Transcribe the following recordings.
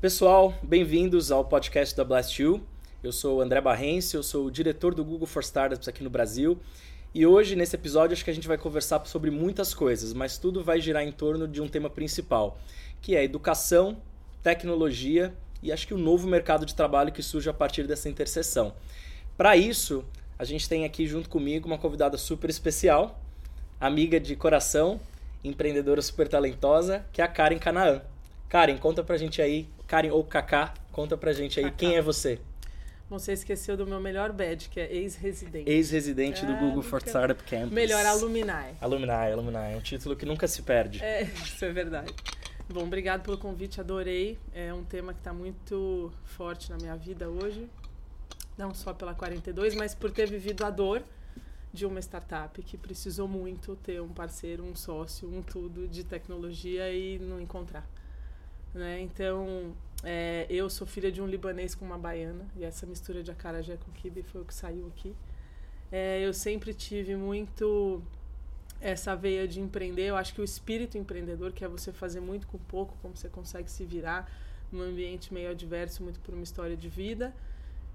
Pessoal, bem-vindos ao podcast da Blast You. Eu sou André Barrense, eu sou o diretor do Google for Startups aqui no Brasil. E hoje, nesse episódio, acho que a gente vai conversar sobre muitas coisas, mas tudo vai girar em torno de um tema principal, que é educação, tecnologia e acho que o novo mercado de trabalho que surge a partir dessa interseção. Para isso, a gente tem aqui junto comigo uma convidada super especial, amiga de coração, empreendedora super talentosa, que é a Karen Canaã. Karen, conta pra gente aí, Karen ou Kaká, conta pra gente aí Kaká. quem é você. Você esqueceu do meu melhor badge, que é ex-residente. Ex-residente do Ah, Google for nunca- Startup Campus. Melhor alumni. Alumni, alumni. É um título que nunca se perde. É, isso é verdade. Bom, obrigado pelo convite, adorei. É um tema que está muito forte na minha vida hoje. Não só pela 42, mas por ter vivido a dor de uma startup que precisou muito ter um parceiro, um sócio, um tudo de tecnologia e não encontrar. Né? Então, é, eu sou filha de um libanês com uma baiana e essa mistura de acarajé com kibe foi o que saiu aqui. É, eu sempre tive muito essa veia de empreender. Eu acho que o espírito empreendedor, que é você fazer muito com pouco, como você consegue se virar num ambiente meio adverso, muito por uma história de vida.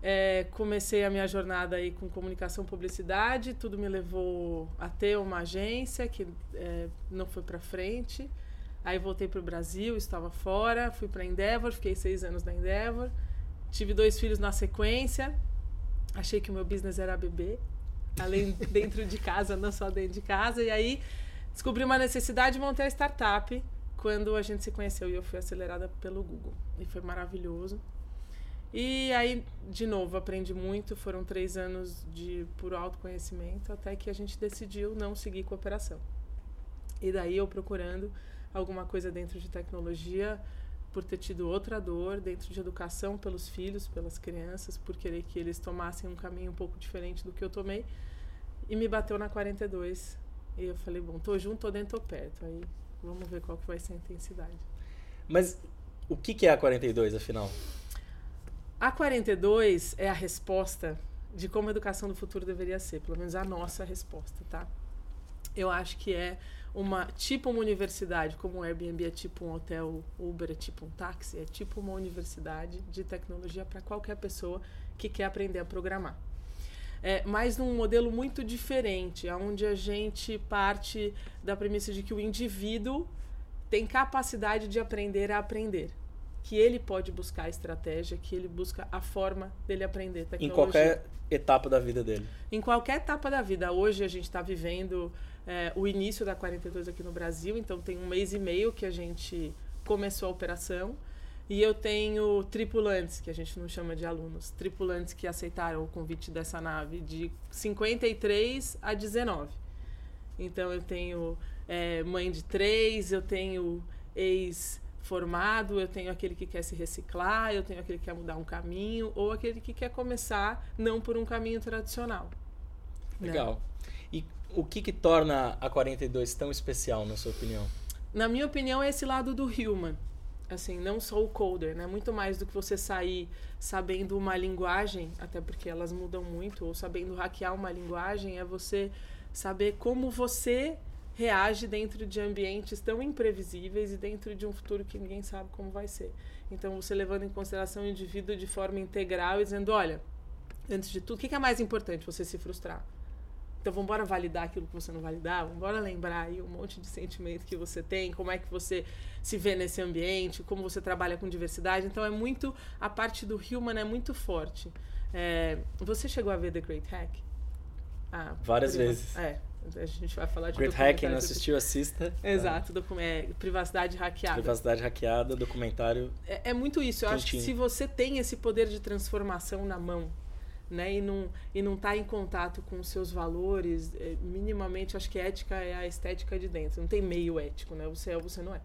É, comecei a minha jornada aí com comunicação publicidade, tudo me levou a ter uma agência que é, não foi para frente. Aí voltei para o Brasil, estava fora, fui para Endeavor, fiquei seis anos na Endeavor, tive dois filhos na sequência, achei que o meu business era bebê, além dentro de casa, não só dentro de casa, e aí descobri uma necessidade de montar a startup quando a gente se conheceu e eu fui acelerada pelo Google e foi maravilhoso. E aí, de novo, aprendi muito. Foram três anos de puro autoconhecimento até que a gente decidiu não seguir cooperação. E daí eu procurando alguma coisa dentro de tecnologia, por ter tido outra dor, dentro de educação pelos filhos, pelas crianças, por querer que eles tomassem um caminho um pouco diferente do que eu tomei. E me bateu na 42. E eu falei, bom, tô junto, tô dentro, tô perto. Aí vamos ver qual que vai ser a intensidade. Mas o que que é a 42, afinal? A 42 é a resposta de como a educação do futuro deveria ser, pelo menos a nossa resposta, tá? Eu acho que é uma tipo uma universidade, como o Airbnb é tipo um hotel, Uber é tipo um táxi, é tipo uma universidade de tecnologia para qualquer pessoa que quer aprender a programar. É, mas num modelo muito diferente, onde a gente parte da premissa de que o indivíduo tem capacidade de aprender a aprender que ele pode buscar a estratégia, que ele busca a forma dele aprender tecnologia. Em qualquer etapa da vida dele. Em qualquer etapa da vida. Hoje a gente está vivendo é, o início da 42 aqui no Brasil, então tem um mês e meio que a gente começou a operação. E eu tenho tripulantes, que a gente não chama de alunos, tripulantes que aceitaram o convite dessa nave de 53 a 19. Então eu tenho é, mãe de três, eu tenho ex formado, eu tenho aquele que quer se reciclar, eu tenho aquele que quer mudar um caminho, ou aquele que quer começar não por um caminho tradicional. né? Legal. E o que que torna a 42 tão especial, na sua opinião? Na minha opinião, é esse lado do human. Assim, não só o coder, né? Muito mais do que você sair sabendo uma linguagem, até porque elas mudam muito, ou sabendo hackear uma linguagem, é você saber como você reage dentro de ambientes tão imprevisíveis e dentro de um futuro que ninguém sabe como vai ser. Então, você levando em consideração o indivíduo de forma integral e dizendo, olha, antes de tudo, o que é mais importante? Você se frustrar. Então, vamos embora validar aquilo que você não validar, vamos embora lembrar aí um monte de sentimento que você tem, como é que você se vê nesse ambiente, como você trabalha com diversidade. Então, é muito, a parte do human é muito forte. É, você chegou a ver The Great Hack? Ah, Várias priva- vezes. É, a gente vai falar de Great Hack, não assistiu, assista. Exato, docu- é, privacidade hackeada. Privacidade hackeada, documentário. É, é muito isso. Eu acho que Quentinho. se você tem esse poder de transformação na mão, né, e não e não tá em contato com os seus valores, é, minimamente acho que ética é a estética de dentro. Não tem meio ético, né? Você é ou você não é.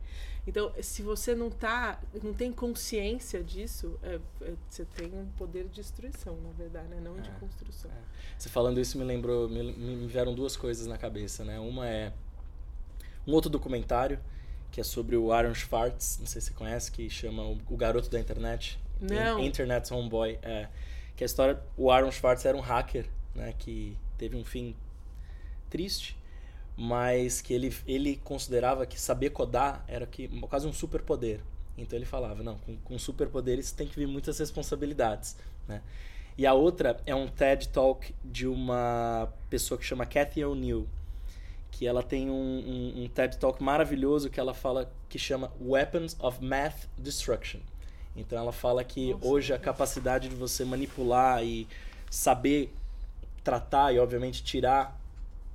Então, se você não tá, não tem consciência disso, é- é- você tem um poder de destruição, na verdade, né? Não de É, construção. Você falando isso me lembrou, me, me vieram duas coisas na cabeça, né? Uma é um outro documentário que é sobre o Aaron Schwartz, não sei se você conhece, que chama o, o garoto da internet. Não. In- Internet Homeboy. É, que a história, o Aaron Schwartz era um hacker, né? Que teve um fim triste, mas que ele, ele considerava que saber codar era que, quase um superpoder. Então ele falava, não, com, com superpoderes tem que vir muitas responsabilidades, né? E a outra é um TED Talk de uma pessoa que chama Cathy O'Neill, que ela tem um, um, um, TED Talk maravilhoso que ela fala que chama Weapons of Math Destruction. Então ela fala que Nossa, hoje a capacidade de você manipular e saber tratar e obviamente tirar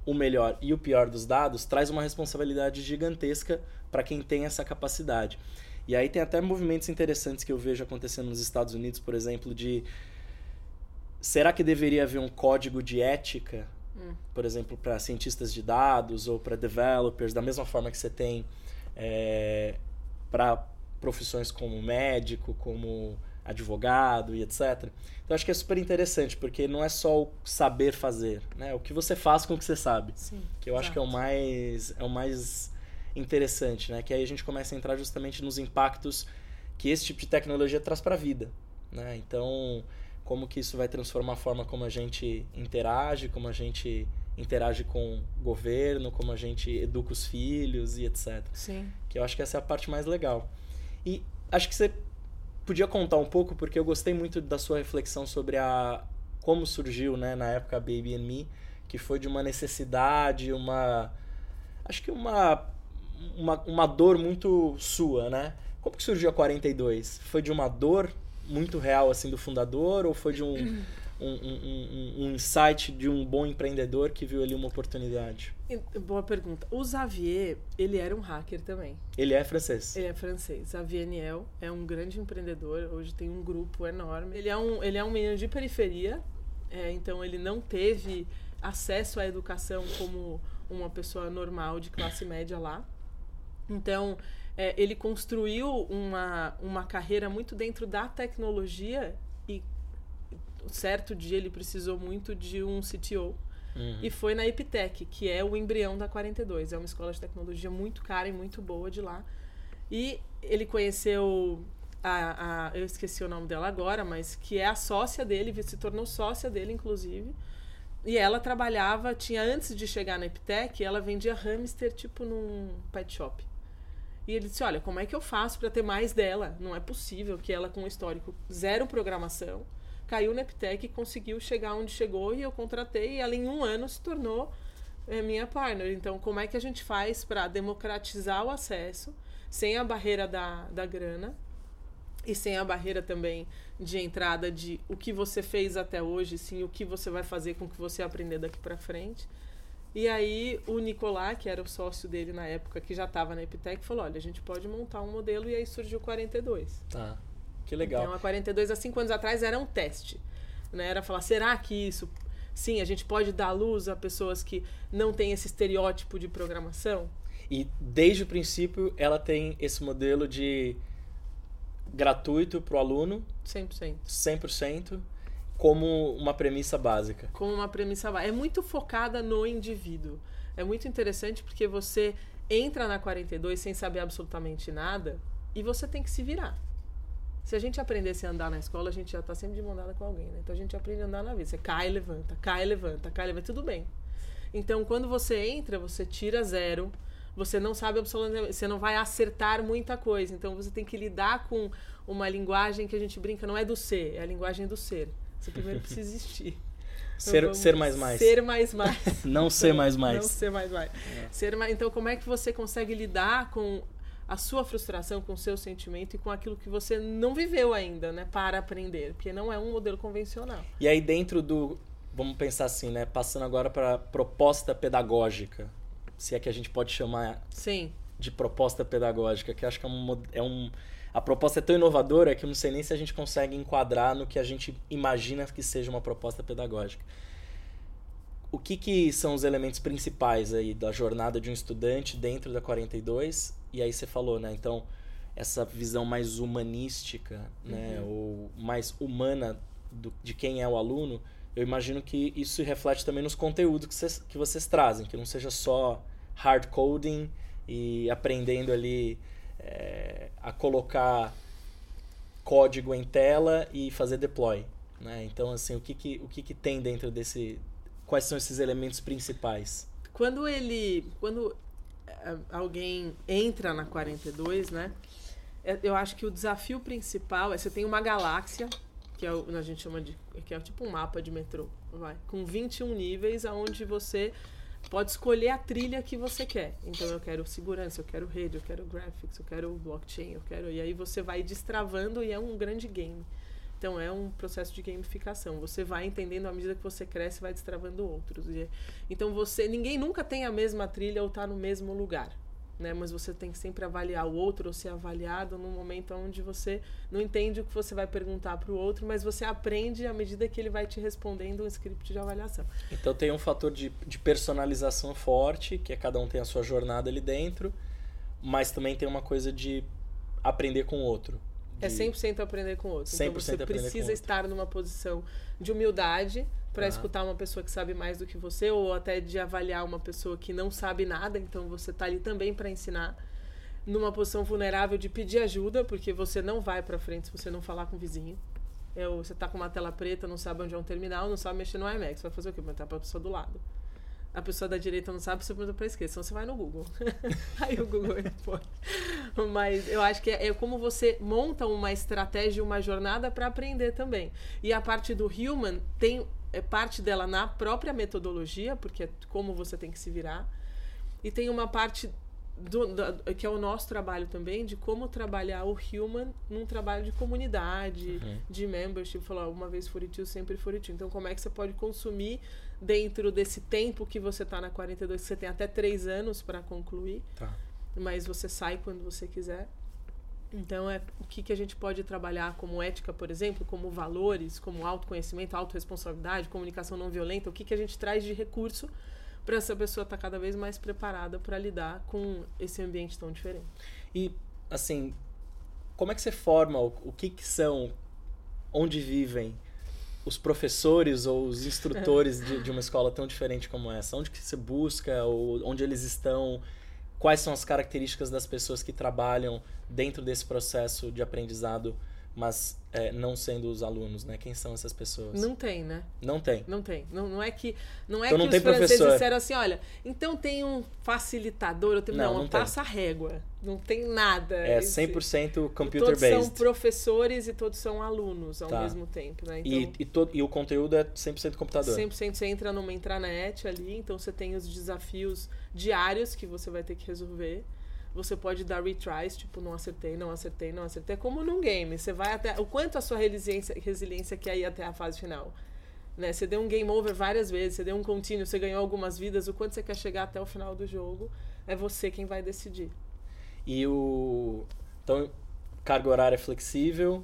o melhor e o pior dos dados traz uma responsabilidade gigantesca para quem tem essa capacidade. E aí tem até movimentos interessantes que eu vejo acontecendo nos Estados Unidos, por exemplo, de será que deveria haver um código de ética, hum. por exemplo, para cientistas de dados ou para developers, da mesma forma que você tem é, para profissões como médico, como advogado e etc. Então acho que é super interessante, porque não é só o saber fazer, né? O que você faz com o que você sabe. Sim, que eu exato. acho que é o mais é o mais interessante, né? Que aí a gente começa a entrar justamente nos impactos que esse tipo de tecnologia traz para a vida, né? Então, como que isso vai transformar a forma como a gente interage, como a gente interage com o governo, como a gente educa os filhos e etc. Sim. Que eu acho que essa é a parte mais legal. E acho que você podia contar um pouco, porque eu gostei muito da sua reflexão sobre a como surgiu, né, na época Baby and Me, que foi de uma necessidade, uma acho que uma uma, uma dor muito sua, né? Como que surgiu a 42? Foi de uma dor muito real assim do fundador ou foi de um um, um, um, insight de um bom empreendedor que viu ali uma oportunidade? Boa pergunta. O Xavier, ele era um hacker também. Ele é francês? Ele é francês. Xavier Niel é um grande empreendedor. Hoje tem um grupo enorme. Ele é um, ele é um menino de periferia, é, então ele não teve acesso à educação como uma pessoa normal de classe média lá. Então, é, ele construiu uma, uma carreira muito dentro da tecnologia certo dia ele precisou muito de um CTO. Uhum. E foi na Epitec, que é o embrião da 42. É uma escola de tecnologia muito cara e muito boa de lá. E ele conheceu a, a, eu esqueci o nome dela agora, mas que é a sócia dele, se tornou sócia dele, inclusive. E ela trabalhava, tinha antes de chegar na Epitec, ela vendia hamster tipo num pet shop. E ele disse: Olha, como é que eu faço para ter mais dela? Não é possível que ela, com um histórico zero programação, caiu na Epitec conseguiu chegar onde chegou e eu contratei e ela em um ano se tornou é, minha partner. Então, como é que a gente faz para democratizar o acesso sem a barreira da, da grana e sem a barreira também de entrada de o que você fez até hoje, sim, o que você vai fazer com o que você aprender daqui para frente. E aí o Nicolás, que era o sócio dele na época, que já estava na Epitec, falou: olha, a gente pode montar um modelo e aí surgiu o 42. Tá. Que legal. Então, a 42 há cinco anos atrás era um teste. Né? Era falar, será que isso. Sim, a gente pode dar luz a pessoas que não têm esse estereótipo de programação? E desde o princípio ela tem esse modelo de gratuito para o aluno. 100%. 100% como uma premissa básica. Como uma premissa básica. É muito focada no indivíduo. É muito interessante porque você entra na 42 sem saber absolutamente nada e você tem que se virar. Se a gente aprendesse a andar na escola, a gente já está sempre de mão dada com alguém, né? Então a gente aprende a andar na vida. Você cai, levanta, cai, levanta, cai, levanta, tudo bem. Então quando você entra, você tira zero, você não sabe absolutamente, você não vai acertar muita coisa. Então você tem que lidar com uma linguagem que a gente brinca, não é do ser, é a linguagem do ser. Você primeiro precisa existir. Então, ser, ser mais mais. Ser mais mais. não ser mais mais. Não ser mais mais. É. Ser mais. Então, como é que você consegue lidar com a sua frustração com o seu sentimento e com aquilo que você não viveu ainda, né, para aprender, porque não é um modelo convencional. E aí dentro do, vamos pensar assim, né, passando agora para proposta pedagógica, se é que a gente pode chamar Sim. de proposta pedagógica, que acho que é um, é um a proposta é tão inovadora que eu não sei nem se a gente consegue enquadrar no que a gente imagina que seja uma proposta pedagógica. O que, que são os elementos principais aí da jornada de um estudante dentro da 42 e aí você falou, né? Então, essa visão mais humanística, né? Uhum. Ou mais humana do, de quem é o aluno, eu imagino que isso se reflete também nos conteúdos que vocês, que vocês trazem, que não seja só hard coding e aprendendo ali é, a colocar código em tela e fazer deploy. Né? Então, assim, o que, que, o que, que tem dentro desse... Quais são esses elementos principais? Quando ele... Quando alguém entra na 42, né? é, eu acho que o desafio principal é você tem uma galáxia, que é o, a gente chama de. que é tipo um mapa de metrô, vai, com 21 níveis, aonde você pode escolher a trilha que você quer. Então eu quero segurança, eu quero rede, eu quero graphics, eu quero blockchain, eu quero. E aí você vai destravando e é um grande game. Então é um processo de gamificação. Você vai entendendo à medida que você cresce, vai destravando outros. E, então você, ninguém nunca tem a mesma trilha ou está no mesmo lugar né? Mas você tem que sempre avaliar o outro ou ser avaliado no momento onde você não entende o que você vai perguntar para o outro, mas você aprende à medida que ele vai te respondendo um script de avaliação. Então tem um fator de, de personalização forte, que é cada um tem a sua jornada ali dentro, mas também tem uma coisa de aprender com o outro. É de... É 100% aprender com o outro. Então você precisa estar numa posição de humildade para escutar uma pessoa que sabe mais do que você ou até de avaliar uma pessoa que não sabe nada, então você está ali também para ensinar numa posição vulnerável de pedir ajuda, porque você não vai para frente se você não falar com o vizinho. Eu, você está com uma tela preta, não sabe onde é um terminal, não sabe mexer no IMAX, vai fazer o quê? Perguntar para a pessoa do lado. A pessoa da direita não sabe, você pergunta para a esquerda, então você vai no Google. Aí o Google responde. Mas eu acho que é, é como você monta uma estratégia, uma jornada para aprender também. E a parte do human tem é parte dela na própria metodologia, porque é como você tem que se virar. E tem uma parte do, do, que é o nosso trabalho também, de como trabalhar o human num trabalho de comunidade, uhum. de membership. Falar uma vez Furitil, sempre Furitil. Então, como é que você pode consumir dentro desse tempo que você está na 42, que você tem até três anos para concluir, tá. mas você sai quando você quiser. Então, é o que, que a gente pode trabalhar como ética, por exemplo, como valores, como autoconhecimento, autorresponsabilidade, comunicação não violenta, o que, que a gente traz de recurso para essa pessoa estar tá cada vez mais preparada para lidar com esse ambiente tão diferente. E, assim, como é que você forma, o, o que, que são, onde vivem os professores ou os instrutores de, de uma escola tão diferente como essa? Onde que você busca, ou onde eles estão? quais são as características das pessoas que trabalham dentro desse processo de aprendizado mas é, não sendo os alunos, né? Quem são essas pessoas? Não tem, né? Não tem. Não tem. Não, não é que não é então que não os franceses professor. disseram assim, olha, então tem um facilitador, eu tenho, não, não, não passa régua. Não tem nada. É 100% computer todos based. Todos são professores e todos são alunos ao tá. mesmo tempo, né? Então, e, e, todo, e o conteúdo é 100% computador. 100% você entra numa intranet ali, então você tem os desafios diários que você vai ter que resolver você pode dar retries, tipo, não acertei, não acertei, não acertei. É como num game. Você vai até. O quanto a sua resiliência, resiliência quer ir até a fase final. Né? Você deu um game over várias vezes, você deu um contínuo, você ganhou algumas vidas. O quanto você quer chegar até o final do jogo, é você quem vai decidir. E o. Então, carga horária é flexível,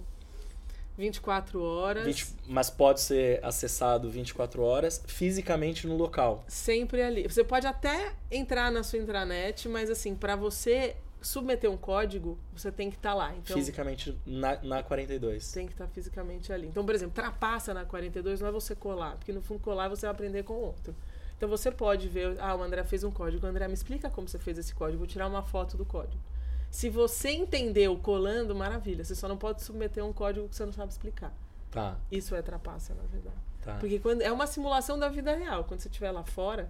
24 horas. 20, mas pode ser acessado 24 horas fisicamente no local. Sempre ali. Você pode até entrar na sua intranet, mas assim, para você submeter um código, você tem que estar tá lá. Então, fisicamente na, na 42. Tem que estar tá fisicamente ali. Então, por exemplo, trapaça na 42 não é você colar, porque no fundo colar você vai aprender com outro. Então você pode ver, ah, o André fez um código. André, me explica como você fez esse código. Vou tirar uma foto do código. Se você entendeu colando, maravilha. Você só não pode submeter um código que você não sabe explicar. Tá. Isso é trapaça, na verdade. Tá. Porque quando é uma simulação da vida real. Quando você estiver lá fora,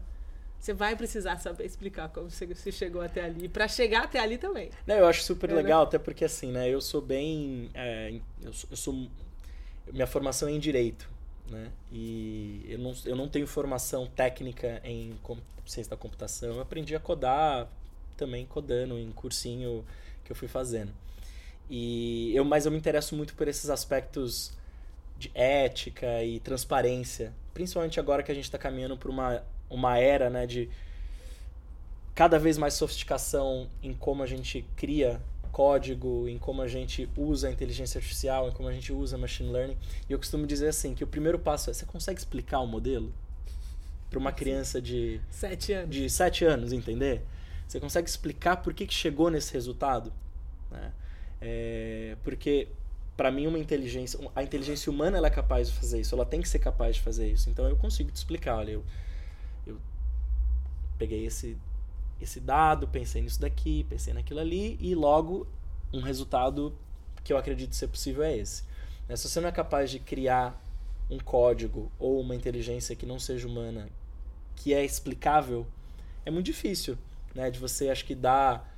você vai precisar saber explicar como você, chegou até ali. para chegar até ali também. Não, eu acho super é, legal, né? até porque assim, né? Eu sou bem. É, eu, sou, eu sou. Minha formação é em direito. Né? E eu não, eu não tenho formação técnica em ciência da computação. Eu aprendi a codar também codando em cursinho que eu fui fazendo. E eu, mas eu me interesso muito por esses aspectos de ética e transparência, principalmente agora que a gente está caminhando para uma, uma era né, de cada vez mais sofisticação em como a gente cria código, em como a gente usa a inteligência artificial, em como a gente usa machine learning. E eu costumo dizer assim que o primeiro passo é você consegue explicar o modelo para uma criança de sete anos, de sete anos entender? Você consegue explicar por que, que chegou nesse resultado? Né? É, porque para mim uma inteligência, a inteligência humana ela é capaz de fazer isso, ela tem que ser capaz de fazer isso. Então eu consigo te explicar, olha, eu, eu peguei esse esse dado, pensei nisso daqui, pensei naquilo ali e logo um resultado que eu acredito ser possível é esse. Né? Se você não é capaz de criar um código ou uma inteligência que não seja humana, que é explicável, é muito difícil né? De você, acho que dar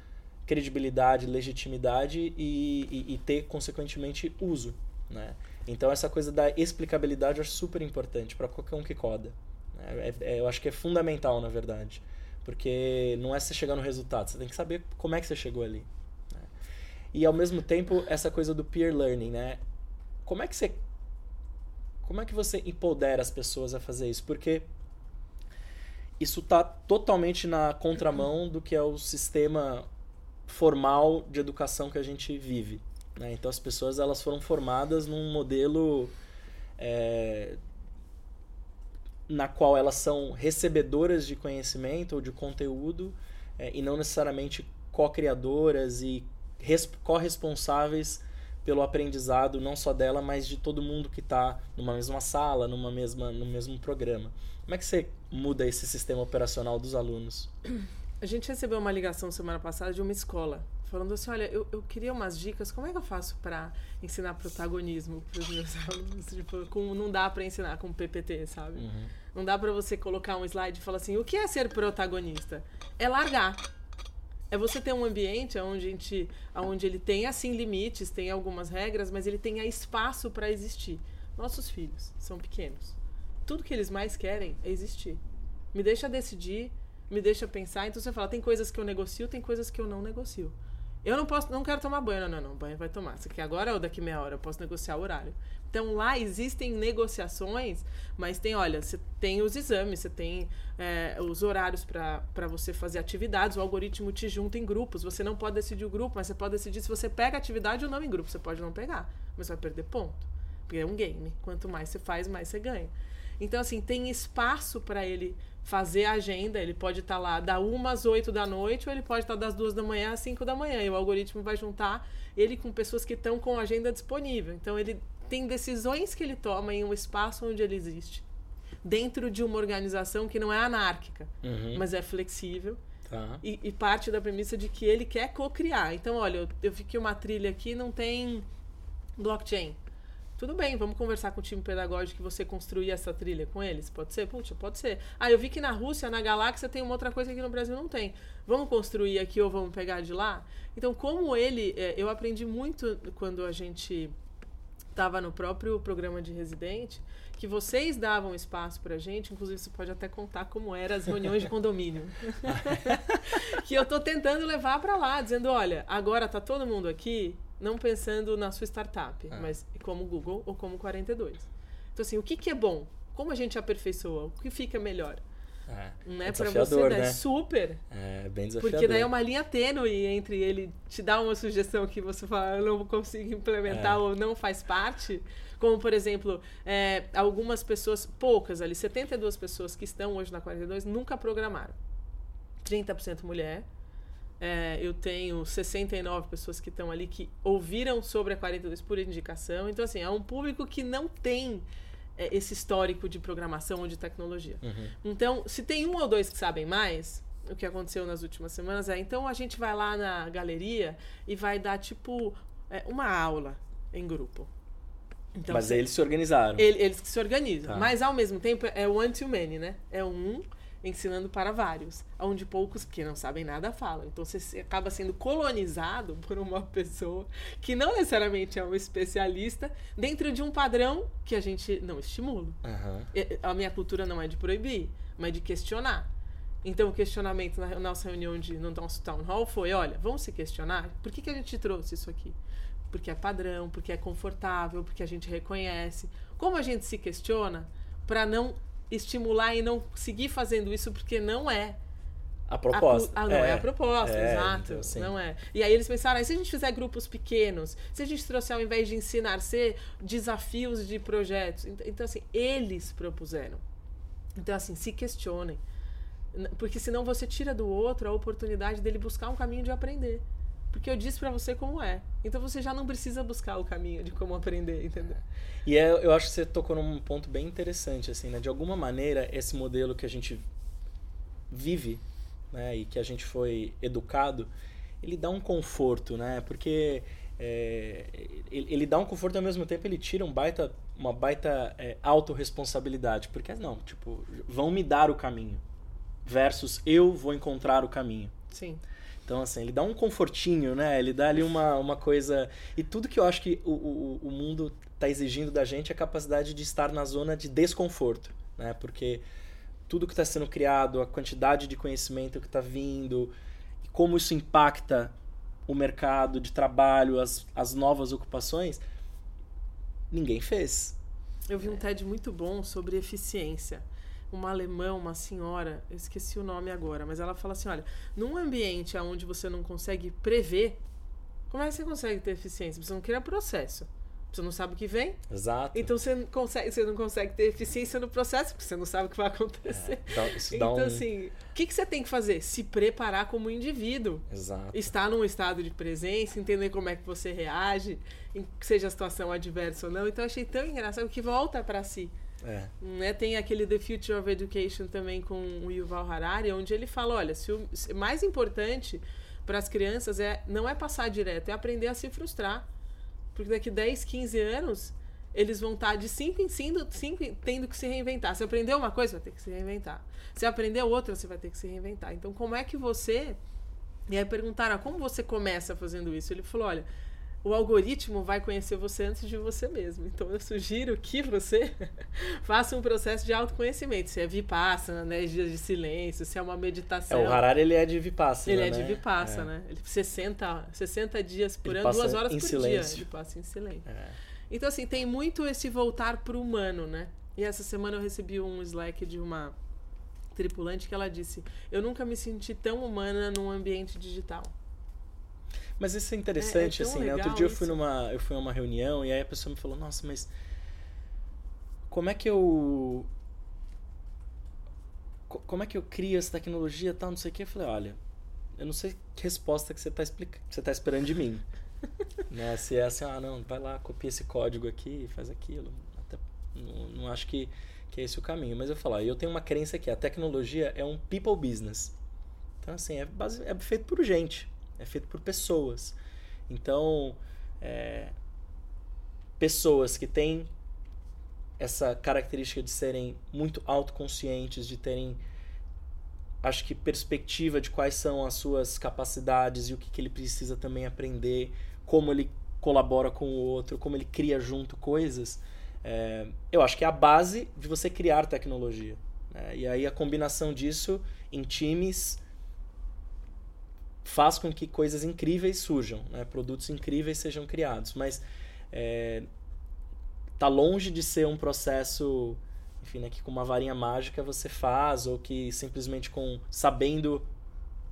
credibilidade, legitimidade e, e, e ter, consequentemente, uso. Né? Então, essa coisa da explicabilidade eu acho super importante para qualquer um que coda. Né? É, é, eu acho que é fundamental, na verdade. Porque não é você chegar no resultado, você tem que saber como é que você chegou ali. Né? E, ao mesmo tempo, essa coisa do peer learning, né? Como é que você... Como é que você empodera as pessoas a fazer isso? Porque isso está totalmente na contramão do que é o sistema formal de educação que a gente vive. Né? Então as pessoas elas foram formadas num modelo é, na qual elas são recebedoras de conhecimento ou de conteúdo é, e não necessariamente co-criadoras e corresponsáveis pelo aprendizado não só dela, mas de todo mundo que está numa mesma sala, numa mesma, no mesmo programa. Como é que você muda esse sistema operacional dos alunos? A gente recebeu uma ligação semana passada de uma escola falando assim, olha, eu, eu queria umas dicas, como é que eu faço para ensinar protagonismo para os meus alunos? Tipo, com, não dá para ensinar com PPT, sabe? Uhum. Não dá para você colocar um slide e falar assim, o que é ser protagonista? É largar. É você ter um ambiente onde, a gente, onde ele tem, assim, limites, tem algumas regras, mas ele tenha espaço para existir. Nossos filhos são pequenos. Tudo que eles mais querem é existir. Me deixa decidir, me deixa pensar. Então você fala, tem coisas que eu negocio, tem coisas que eu não negocio. Eu não posso, não quero tomar banho, não, não, não, banho vai tomar. Você quer agora ou daqui meia hora? Eu posso negociar o horário. Então lá existem negociações, mas tem, olha, você tem os exames, você tem é, os horários para você fazer atividades, o algoritmo te junta em grupos. Você não pode decidir o grupo, mas você pode decidir se você pega atividade ou não em grupo. Você pode não pegar, mas vai perder ponto. Porque é um game. Quanto mais você faz, mais você ganha. Então, assim, tem espaço para ele fazer a agenda. Ele pode estar tá lá da 1 às 8 da noite, ou ele pode estar tá das 2 da manhã às 5 da manhã. E o algoritmo vai juntar ele com pessoas que estão com a agenda disponível. Então, ele tem decisões que ele toma em um espaço onde ele existe. Dentro de uma organização que não é anárquica, uhum. mas é flexível. Tá. E, e, parte da premissa de que ele quer co-criar. Então, olha, eu, eu fiquei uma trilha aqui, não tem blockchain. Tudo bem, vamos conversar com o time pedagógico que você construir essa trilha com eles? Pode ser? Puxa, pode ser. Ah, eu vi que na Rússia, na galáxia, tem uma outra coisa que no Brasil não tem. Vamos construir aqui ou vamos pegar de lá? Então, como ele. É, eu aprendi muito quando a gente estava no próprio programa de residente, que vocês davam espaço para a gente, inclusive você pode até contar como eram as reuniões de condomínio. que eu estou tentando levar para lá, dizendo, olha, agora tá todo mundo aqui, não pensando na sua startup, é. mas como Google ou como 42. Então, assim, o que, que é bom? Como a gente aperfeiçoa? O que fica melhor? É, né? é para você, né? Super. É bem desafiador. Porque daí é uma linha tênue entre ele te dar uma sugestão que você fala, eu não consigo implementar é. ou não faz parte. Como, por exemplo, é, algumas pessoas, poucas ali, 72 pessoas que estão hoje na 42 nunca programaram. 30% mulher, é, eu tenho 69 pessoas que estão ali que ouviram sobre a 42 por indicação. Então, assim, é um público que não tem é, esse histórico de programação ou de tecnologia. Uhum. Então, se tem um ou dois que sabem mais, o que aconteceu nas últimas semanas é, então a gente vai lá na galeria e vai dar, tipo, é, uma aula em grupo. Então, Mas eles se organizaram. Ele, eles que se organizam. Tá. Mas, ao mesmo tempo, é one to many, né? É um ensinando para vários, onde poucos que não sabem nada falam. Então você acaba sendo colonizado por uma pessoa que não necessariamente é um especialista dentro de um padrão que a gente não estimula. Uhum. A minha cultura não é de proibir, mas de questionar. Então, o questionamento na nossa reunião de, no nosso town hall foi: olha, vamos se questionar? Por que, que a gente trouxe isso aqui? Porque é padrão, porque é confortável, porque a gente reconhece. Como a gente se questiona para não estimular e não seguir fazendo isso porque não é a proposta. A, ah, não é, é a proposta, é, exato. Então, não é. E aí eles pensaram, ah, se a gente fizer grupos pequenos, se a gente trouxer ao invés de ensinar ser desafios de projetos. Então, assim, eles propuseram. Então, assim, se questionem. Porque senão você tira do outro a oportunidade dele buscar um caminho de aprender. Porque eu disse para você como é. Então você já não precisa buscar o caminho de como aprender, entendeu? E é, eu acho que você tocou num ponto bem interessante, assim, né? De alguma maneira, esse modelo que a gente vive, né? E que a gente foi educado, ele dá um conforto, né? Porque é, ele, ele, dá um conforto e ao mesmo tempo ele tira um baita, uma baita é, autorresponsabilidade. Porque, não, tipo, vão me dar o caminho. Versus eu vou encontrar o caminho. Sim. Então, assim, ele dá um confortinho, né? Ele dá ali uma, uma coisa. E tudo que eu acho que o, o, o mundo está exigindo da gente é a capacidade de estar na zona de desconforto, né? Porque tudo que está sendo criado, a quantidade de conhecimento que está vindo, e como isso impacta o mercado de trabalho, as, as novas ocupações, ninguém fez. Eu vi um TED muito bom sobre eficiência. Uma alemã, uma senhora, eu esqueci o nome agora, mas ela fala assim: olha, num ambiente onde você não consegue prever, como é que você consegue ter eficiência? Você não cria processo. Você não sabe o que vem. Exato. Então você não consegue, você não consegue ter eficiência no processo, porque você não sabe o que vai acontecer. É, isso dá então, um... assim, o que, que você tem que fazer? Se preparar como indivíduo. Exato. Estar num estado de presença, entender como é que você reage, seja a situação adversa ou não. Então, eu achei tão engraçado que volta para si. É. Né? Tem aquele The Future of Education também com o Yuval Harari, onde ele fala: olha, se o se- mais importante para as crianças é não é passar direto, é aprender a se frustrar. Porque daqui 10, 15 anos, eles vão estar de 5 em 5, tendo que se reinventar. Se aprendeu uma coisa, vai ter que se reinventar. Se aprendeu outra, você vai ter que se reinventar. Então, como é que você. E aí perguntaram, ah, como você começa fazendo isso? Ele falou: olha, o algoritmo vai conhecer você antes de você mesmo. Então, eu sugiro que você faça um processo de autoconhecimento. Se é Vipassana, né? Dias de silêncio, se é uma É, meditação. o Harari ele é de Vipassana, Ele é né? de Vipassana, É. né? Ele 60, 60 dias por Ele ano, duas horas em por silêncio. dia. Ele passa em silêncio. É. Então, assim, tem muito esse voltar pro humano, né? E essa semana eu recebi um Slack de uma tripulante que ela disse: Eu nunca me senti tão humana num ambiente digital. Mas isso é interessante, É- é assim, né? Outro dia eu fui isso. numa, eu fui a uma reunião e aí a pessoa me falou, nossa, mas como é que eu co- como é que eu crio essa tecnologia e tal, não sei o que. Eu falei, olha, eu não sei que resposta que você está explica... que você tá esperando de mim. né? Se é assim, ah, não, vai lá, copia esse código aqui, faz aquilo. Até, não, não acho que, que é esse o caminho. Mas eu falo, ó, eu tenho uma crença que a tecnologia é um people business. Então, assim, é, base... é feito por gente, é feito por pessoas. Então, é, pessoas que têm essa característica de serem muito autoconscientes, de terem, acho que, perspectiva de quais são as suas capacidades e o que, que ele precisa também aprender, como ele colabora com o outro, como ele cria junto coisas. É, eu acho que é a base de você criar tecnologia. né? E aí a combinação disso em times faz com que coisas incríveis surjam, né? produtos incríveis sejam criados. Mas é, tá longe de ser um processo, enfim, né, que com uma varinha mágica você faz ou que simplesmente com sabendo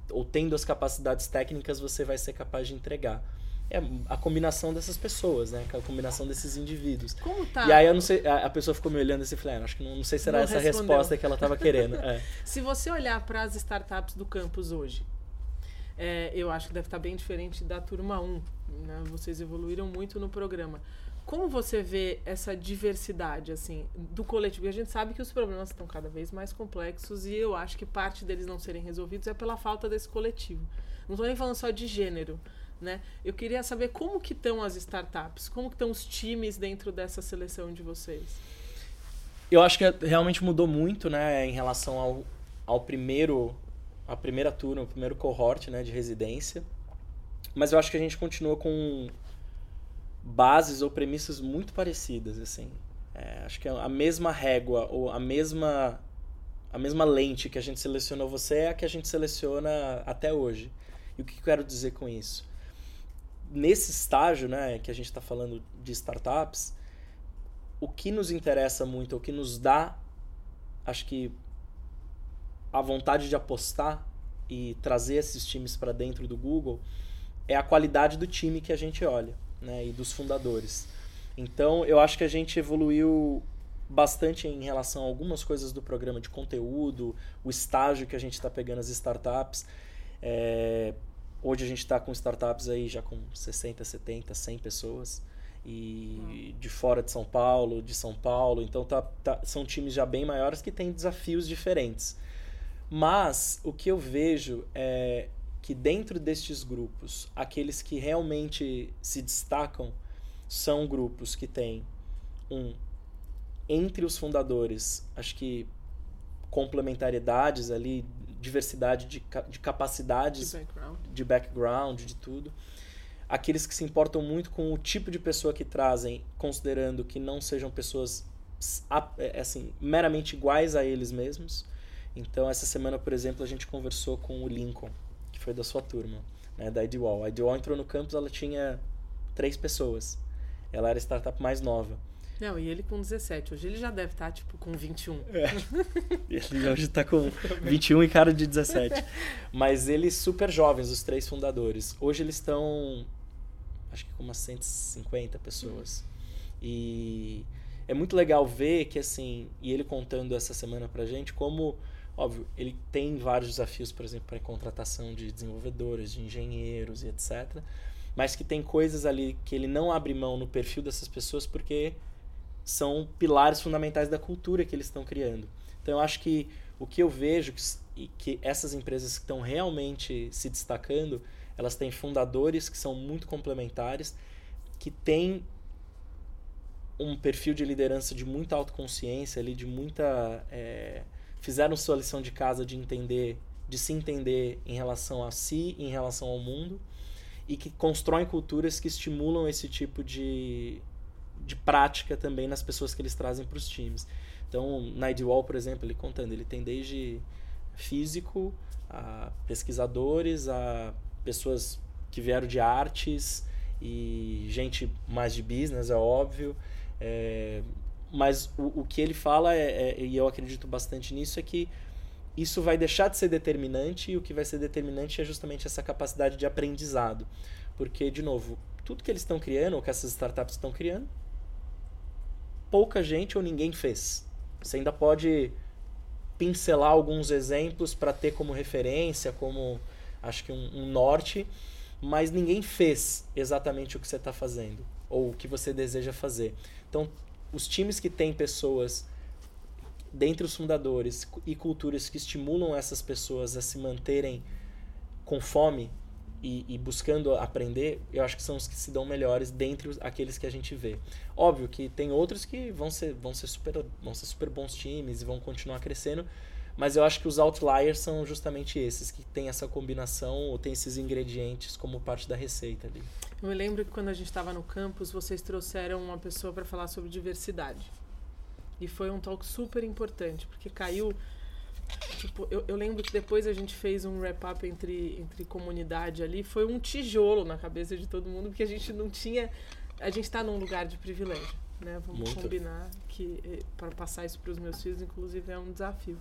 ou tendo as capacidades técnicas você vai ser capaz de entregar. É a combinação dessas pessoas, né? A combinação desses indivíduos. Como tá? E aí eu não sei, a a pessoa ficou me olhando assim e falei, ah, acho que não, não sei se era Não essa a respondeu. resposta que ela estava querendo. É. Se você olhar para as startups do campus hoje, é, eu acho que deve estar bem diferente da turma 1. Né? Vocês evoluíram muito no programa. Como você vê essa diversidade assim do coletivo? A gente sabe que os problemas estão cada vez mais complexos e eu acho que parte deles não serem resolvidos é pela falta desse coletivo. Não estou nem falando só de gênero. Né? Eu queria saber como que estão as startups, como que estão os times dentro dessa seleção de vocês. Eu acho que realmente mudou muito, né, em relação ao, ao primeiro, a primeira turma, o primeiro cohort, né, de residência. Mas eu acho que a gente continua com bases ou premissas muito parecidas, assim. É, acho que a mesma régua ou a mesma a mesma lente que a gente selecionou você é a que a gente seleciona até hoje. E o que eu quero dizer com isso? Nesse estágio, né, que a gente está falando de startups, o que nos interessa muito, o que nos dá, acho que a vontade de apostar e trazer esses times para dentro do Google é a qualidade do time que a gente olha, né, e dos fundadores. Então, eu acho que a gente evoluiu bastante em relação a algumas coisas do programa de conteúdo, o estágio que a gente está pegando as startups. É, hoje a gente está com startups aí já com 60, 70, 100 pessoas e de fora de São Paulo, de São Paulo, então tá, tá- são times já bem maiores que têm desafios diferentes. Mas o que eu vejo é que dentro destes grupos, aqueles que realmente se destacam são grupos que têm um entre os fundadores, acho que complementariedades ali diversidade de, de capacidades, De background. de background, de tudo. Aqueles que se importam muito com o tipo de pessoa que trazem, considerando que não sejam pessoas é, assim, meramente iguais a eles mesmos. Então, essa semana, por exemplo, a gente conversou com o Lincoln, que foi da sua turma, né, da IDWall. A IDWall entrou no campus, ela tinha três pessoas. Ela era a startup mais nova. Não, e ele com 17. Hoje ele já deve estar, tipo, com 21. Ele hoje tá com 21 e cara de 17. Mas eles super jovens, os três fundadores. Hoje eles estão, acho que com umas 150 pessoas. E é muito legal ver que, assim, e ele contando essa semana pra gente, como, óbvio, ele tem vários desafios, por exemplo, para contratação de desenvolvedores, de engenheiros e etc. Mas que tem coisas ali que ele não abre mão no perfil dessas pessoas porque são pilares fundamentais da cultura que eles estão criando. Então eu acho que o que eu vejo que, e que essas empresas que estão realmente se destacando, elas têm fundadores que são muito complementares, que têm um perfil de liderança de muita autoconsciência ali, de muita é, fizeram sua lição de casa de entender, de se entender em relação a si, em relação ao mundo e que constroem culturas que estimulam esse tipo de, de prática também nas pessoas que eles trazem para os times. Então, na Idwall, por exemplo, ele contando, ele tem desde físico, a pesquisadores, a pessoas que vieram de artes e gente mais de business, é óbvio. É, mas o, o que ele fala, é, é- e eu acredito bastante nisso, é que isso vai deixar de ser determinante e o que vai ser determinante é justamente essa capacidade de aprendizado. Porque, de novo, tudo que eles estão criando, ou que essas startups estão criando, pouca gente ou ninguém fez. Você ainda pode pincelar alguns exemplos para ter como referência, como acho que um, um norte, mas ninguém fez exatamente o que você está fazendo ou o que você deseja fazer. Então, os times que têm pessoas dentre os fundadores e culturas que estimulam essas pessoas a se manterem com fome e, e buscando aprender, eu acho que são os que se dão melhores dentre os, aqueles que a gente vê. Óbvio que tem outros que vão ser, vão ser, super, vão ser super bons times e vão continuar crescendo, mas eu acho que os outliers são justamente esses, que têm essa combinação ou têm esses ingredientes como parte da receita ali. Eu me lembro que quando a gente estava no campus, vocês trouxeram uma pessoa para falar sobre diversidade. E foi um talk super importante, porque caiu. Tipo, eu, eu lembro que depois a gente fez um wrap-up entre, entre comunidade ali, foi um tijolo na cabeça de todo mundo, porque a gente não tinha. A gente está num lugar de privilégio, né? Vamos Muito. combinar que para passar isso para os meus filhos, inclusive, é um desafio.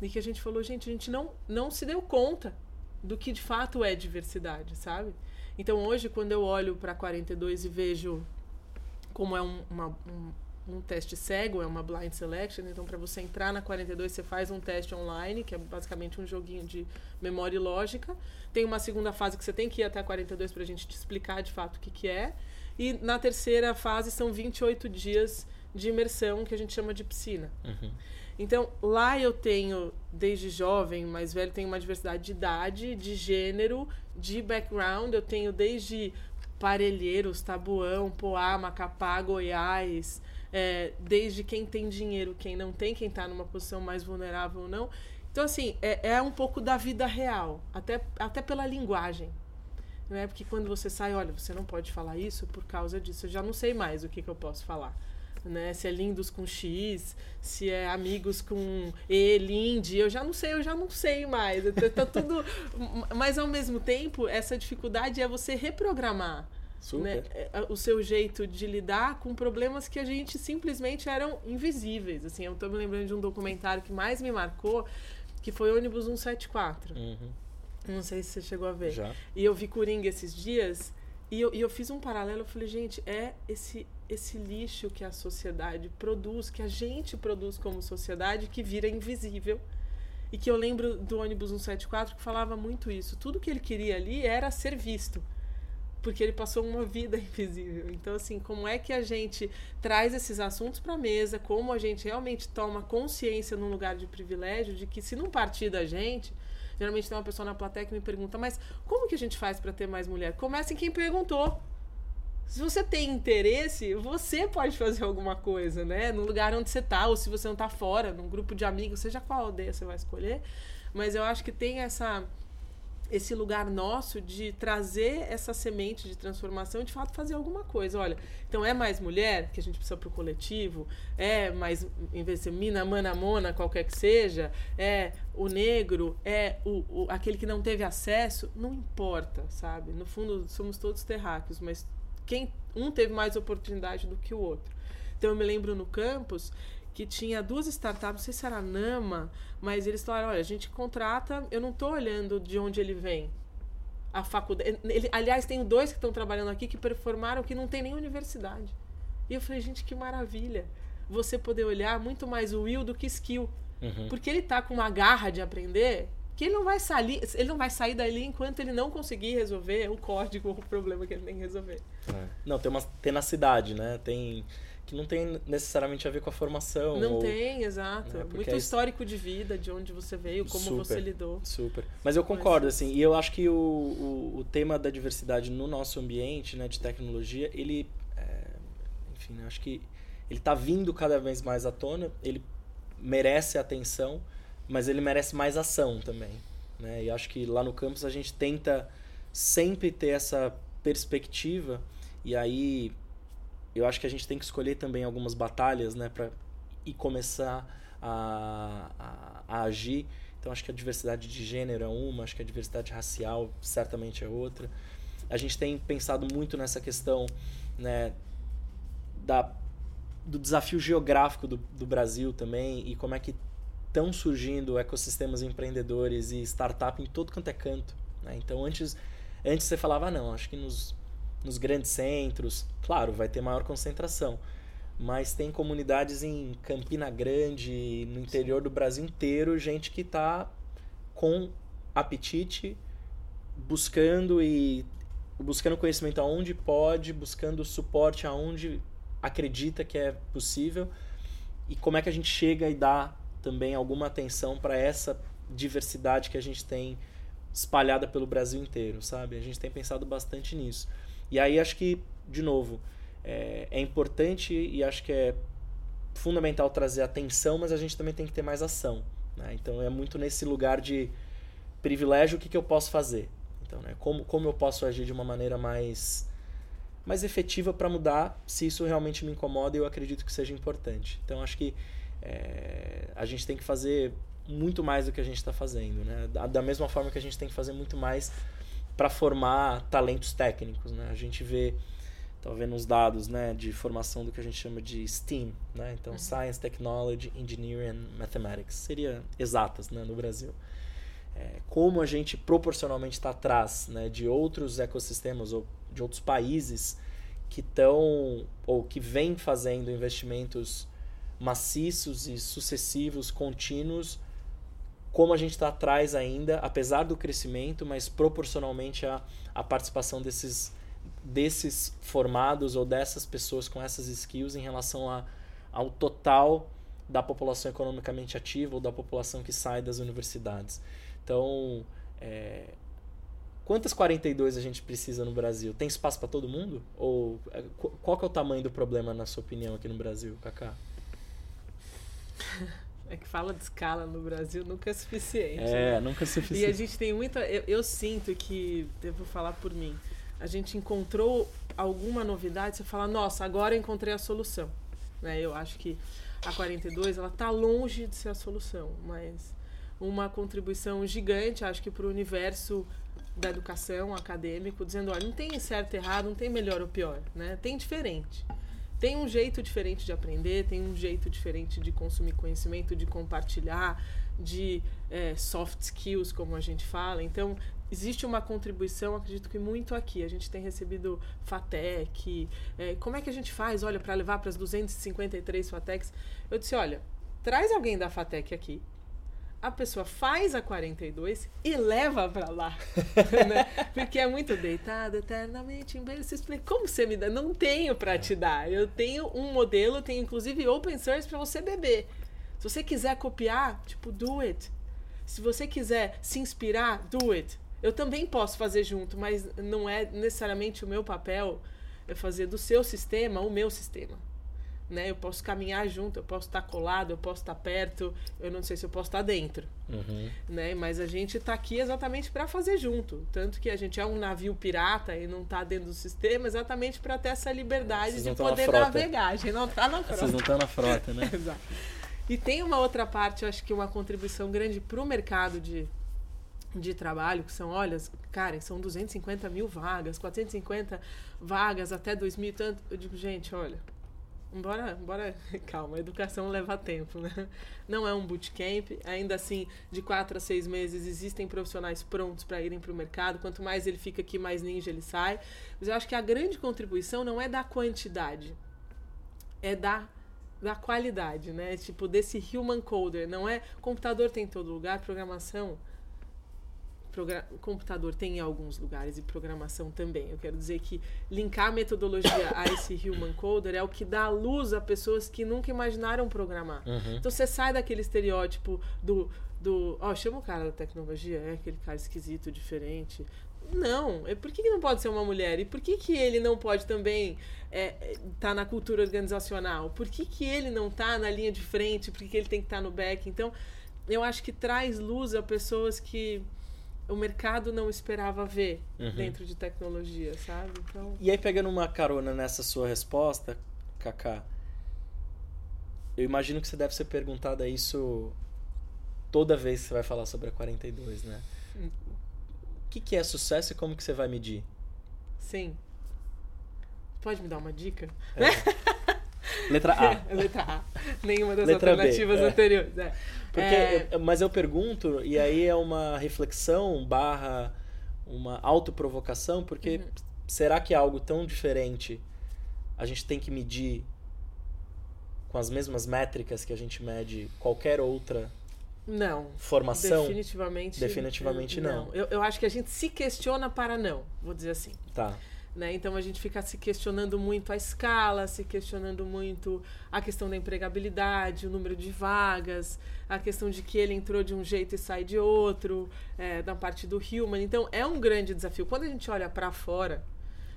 E que a gente falou, gente, a gente não, não se deu conta do que de fato é diversidade, sabe? Então hoje, quando eu olho para 42 e vejo como é um, uma, um, um teste cego, é uma blind selection, então para você entrar na 42 você faz um teste online, que é basicamente um joguinho de memória e lógica. Tem uma segunda fase que você tem que ir até a 42 para a gente te explicar de fato o que, que é. E na terceira fase são 28 dias de imersão, que a gente chama de piscina. Uhum. Então, lá eu tenho, desde jovem, mais velho, tenho uma diversidade de idade, de gênero, de background. Eu tenho desde Parelheiros, Tabuão, Poá, Macapá, Goiás, é, desde quem tem dinheiro, quem não tem, quem está numa posição mais vulnerável ou não. Então, assim, é, é um pouco da vida real, até, até pela linguagem. Né? Porque quando você sai, olha, você não pode falar isso por causa disso. Eu já não sei mais o que, que eu posso falar né? Se é lindos com X, se é amigos com E, Linde, eu já não sei, eu já não sei mais. Tá tudo. Mas ao mesmo tempo, essa dificuldade é você reprogramar. Né? o seu jeito de lidar com problemas que a gente simplesmente eram invisíveis. Assim, eu tô me lembrando de um documentário que mais me marcou, que foi ônibus 174. Uhum. Não sei se você chegou a ver. Já. E eu vi Coringa esses dias e eu, e eu fiz um paralelo. Eu falei, gente, é esse, esse lixo que a sociedade produz, que a gente produz como sociedade, que vira invisível. E que eu lembro do ônibus 174 que falava muito isso. Tudo que ele queria ali era ser visto. Porque ele passou uma vida invisível. Então, assim, como é que a gente traz esses assuntos para a mesa? Como a gente realmente toma consciência num lugar de privilégio de que, se não partir da gente, Geralmente tem uma pessoa na plateia que me pergunta, mas como que a gente faz para ter mais mulher? Começa em quem perguntou. Se você tem interesse, você pode fazer alguma coisa, né? No lugar onde você tá, ou se você não tá fora, num grupo de amigos, seja qual aldeia você vai escolher. Mas eu acho que tem essa esse lugar nosso de trazer essa semente de transformação de fato fazer alguma coisa. Olha, então é mais mulher que a gente precisa para o coletivo, é mais, em vez de ser mina, mana, mona, qualquer que seja, é o negro, é o, o, aquele que não teve acesso, não importa, sabe? No fundo, somos todos terráqueos, mas quem um teve mais oportunidade do que o outro. Então eu me lembro no campus que tinha duas startups, não sei se era Nama, mas eles falaram, olha, a gente contrata, eu não estou olhando de onde ele vem. A faculdade. Ele, aliás, tem dois que estão trabalhando aqui que performaram que não tem nem universidade. E eu falei, gente, que maravilha. Você poder olhar muito mais o will do que skill. Uhum. Porque ele tá com uma garra de aprender que ele não vai sair, ele não vai sair dali enquanto ele não conseguir resolver o código ou o problema que ele tem que resolver. É. Não, tem uma tenacidade, né? Tem que não tem necessariamente a ver com a formação. Não ou, tem, exato. Né? Muito é histórico de vida, de onde você veio, como super, você lidou. Super. Mas eu concordo, Mas, assim, e eu acho que o, o, o, tema da diversidade no nosso ambiente, né, de tecnologia, ele, é, enfim, eu acho que ele está vindo cada vez mais à tona, ele merece atenção, mas ele merece mais ação também. Né? E acho que lá no campus a gente tenta sempre ter essa perspectiva, e aí eu acho que a gente tem que escolher também algumas batalhas, né, para e começar a, a, a, agir. Então acho que a diversidade de gênero é uma, acho que a diversidade racial certamente é outra. A gente tem pensado muito nessa questão, né, da do desafio geográfico do, do Brasil também e como é que estão surgindo ecossistemas empreendedores e startup em todo quanto é canto. Né? Então antes antes você falava ah, não, acho que nos nos grandes centros. Claro, vai ter maior concentração. Mas tem comunidades em Campina Grande, no interior do Brasil inteiro, gente que está com apetite, buscando e buscando conhecimento aonde pode, buscando suporte aonde acredita que é possível. E como é que a gente chega e dá também alguma atenção para essa diversidade que a gente tem espalhada pelo Brasil inteiro, sabe? A gente tem pensado bastante nisso. E aí acho que, de novo, é, é importante e acho que é fundamental trazer atenção, mas a gente também tem que ter mais ação. Né? Então é muito nesse lugar de privilégio o que, que eu posso fazer. Então, né? como, como eu posso agir de uma maneira mais, mais efetiva para mudar se isso realmente me incomoda e eu acredito que seja importante. Então acho que é, a gente tem que fazer muito mais do que a gente está fazendo. Né? Da, da mesma forma que a gente tem que fazer muito mais para formar talentos técnicos, né? A gente vê, tá vendo os dados, né, de formação do que a gente chama de STEAM, né? Então, uhum. Science, Technology, Engineering and Mathematics. Seria exatas, né, no Brasil. É, como a gente proporcionalmente está atrás né, de outros ecossistemas ou de outros países que estão ou que vêm fazendo investimentos maciços e sucessivos, contínuos como a gente está atrás ainda, apesar do crescimento, mas proporcionalmente à, à participação desses, desses formados ou dessas pessoas com essas skills em relação a, ao total da população economicamente ativa ou da população que sai das universidades. Então, é, quantas 42 a gente precisa no Brasil? Tem espaço para todo mundo? Ou é, qual que é o tamanho do problema, na sua opinião, aqui no Brasil, Kaká? É que fala de escala no Brasil nunca é suficiente. É, né? nunca é suficiente. E a gente tem muita. Eu, eu, sinto que, devo falar por mim, a gente encontrou alguma novidade, você fala, nossa, agora eu encontrei a solução. Né? Eu acho que a 42 ela está longe de ser a solução, mas uma contribuição gigante, acho que para o universo da educação acadêmico, dizendo, olha, não tem certo e errado, não tem melhor ou pior, né? Tem diferente tem um jeito diferente de aprender, tem um jeito diferente de consumir conhecimento, de compartilhar, de é, soft skills, como a gente fala. Então, existe uma contribuição, acredito que muito aqui. A gente tem recebido FATEC. É, como é que a gente faz, olha, para levar para as 253 FATECs? Eu disse, olha, traz alguém da FATEC aqui, a pessoa faz a 42 e leva para lá. né? Porque é muito deitado eternamente em explica como você me dá? Não tenho para te dar. Eu tenho um modelo, tenho inclusive open source para você beber. Se você quiser copiar, tipo, do it. Se você quiser se inspirar, do it. Eu também posso fazer junto, mas não é necessariamente o meu papel é fazer do seu sistema o meu sistema. Né? Eu posso caminhar junto, eu posso estar colado, eu posso estar perto, eu não sei se eu posso estar dentro, Uhum. né? Mas a gente está aqui exatamente para fazer junto, tanto que a gente é um navio pirata e não está dentro do sistema, exatamente para ter essa liberdade Vocês de poder navegar. A gente não está na frota. Vocês não estão na frota, né? Exato. E tem uma outra parte, eu acho que uma contribuição grande para o mercado de, de trabalho, que são, olha, cara, são 250 mil vagas, 450 vagas até 2000 e tanto. Eu digo, gente, olha, Embora, embora, calma, educação leva tempo, né? Não é um bootcamp, ainda assim, de quatro a seis meses existem profissionais prontos para irem para o mercado. Quanto mais ele fica aqui, mais ninja ele sai. Mas eu acho que a grande contribuição não é da quantidade, é da, da qualidade, né? Tipo, desse human coder. Não é computador tem em todo lugar, programação progra- computador tem em alguns lugares e programação também. Eu quero dizer que linkar a metodologia a esse human coder é o que dá luz a pessoas que nunca imaginaram programar. Uhum. Então você sai daquele estereótipo do do, ó, chama o cara da tecnologia, é aquele cara esquisito, diferente. Não, é por que, que não pode ser uma mulher? E por que, que ele não pode também estar na cultura organizacional? Por que, que ele não está na linha de frente? Por que, que ele tem que estar no back? Então, eu acho que traz luz a pessoas que o mercado não esperava ver Uhum. dentro de tecnologia, sabe? Então, E aí, pegando uma carona nessa sua resposta, Kaká, eu imagino que você deve ser perguntada isso toda vez que você vai falar sobre a 42, né? O que, que é sucesso e como que você vai medir? sim. Pode me dar uma dica? Letra A. Letra A. Nenhuma das Letra B, alternativas é. anteriores. É. Porque, É, eu- mas eu pergunto, e aí é uma reflexão barra uma autoprovocação, porque Uhum. será que é algo tão diferente a gente tem que medir com as mesmas métricas que a gente mede qualquer outra Não. formação? Definitivamente, Definitivamente não. Eu, eu acho que a gente se questiona para não, vou dizer assim. Tá. Né? Então a gente fica se questionando muito a escala, se questionando muito a questão da empregabilidade, o número de vagas, a questão de que ele entrou de um jeito e sai de outro, é, da parte do human. Então é um grande desafio. Quando a gente olha para fora,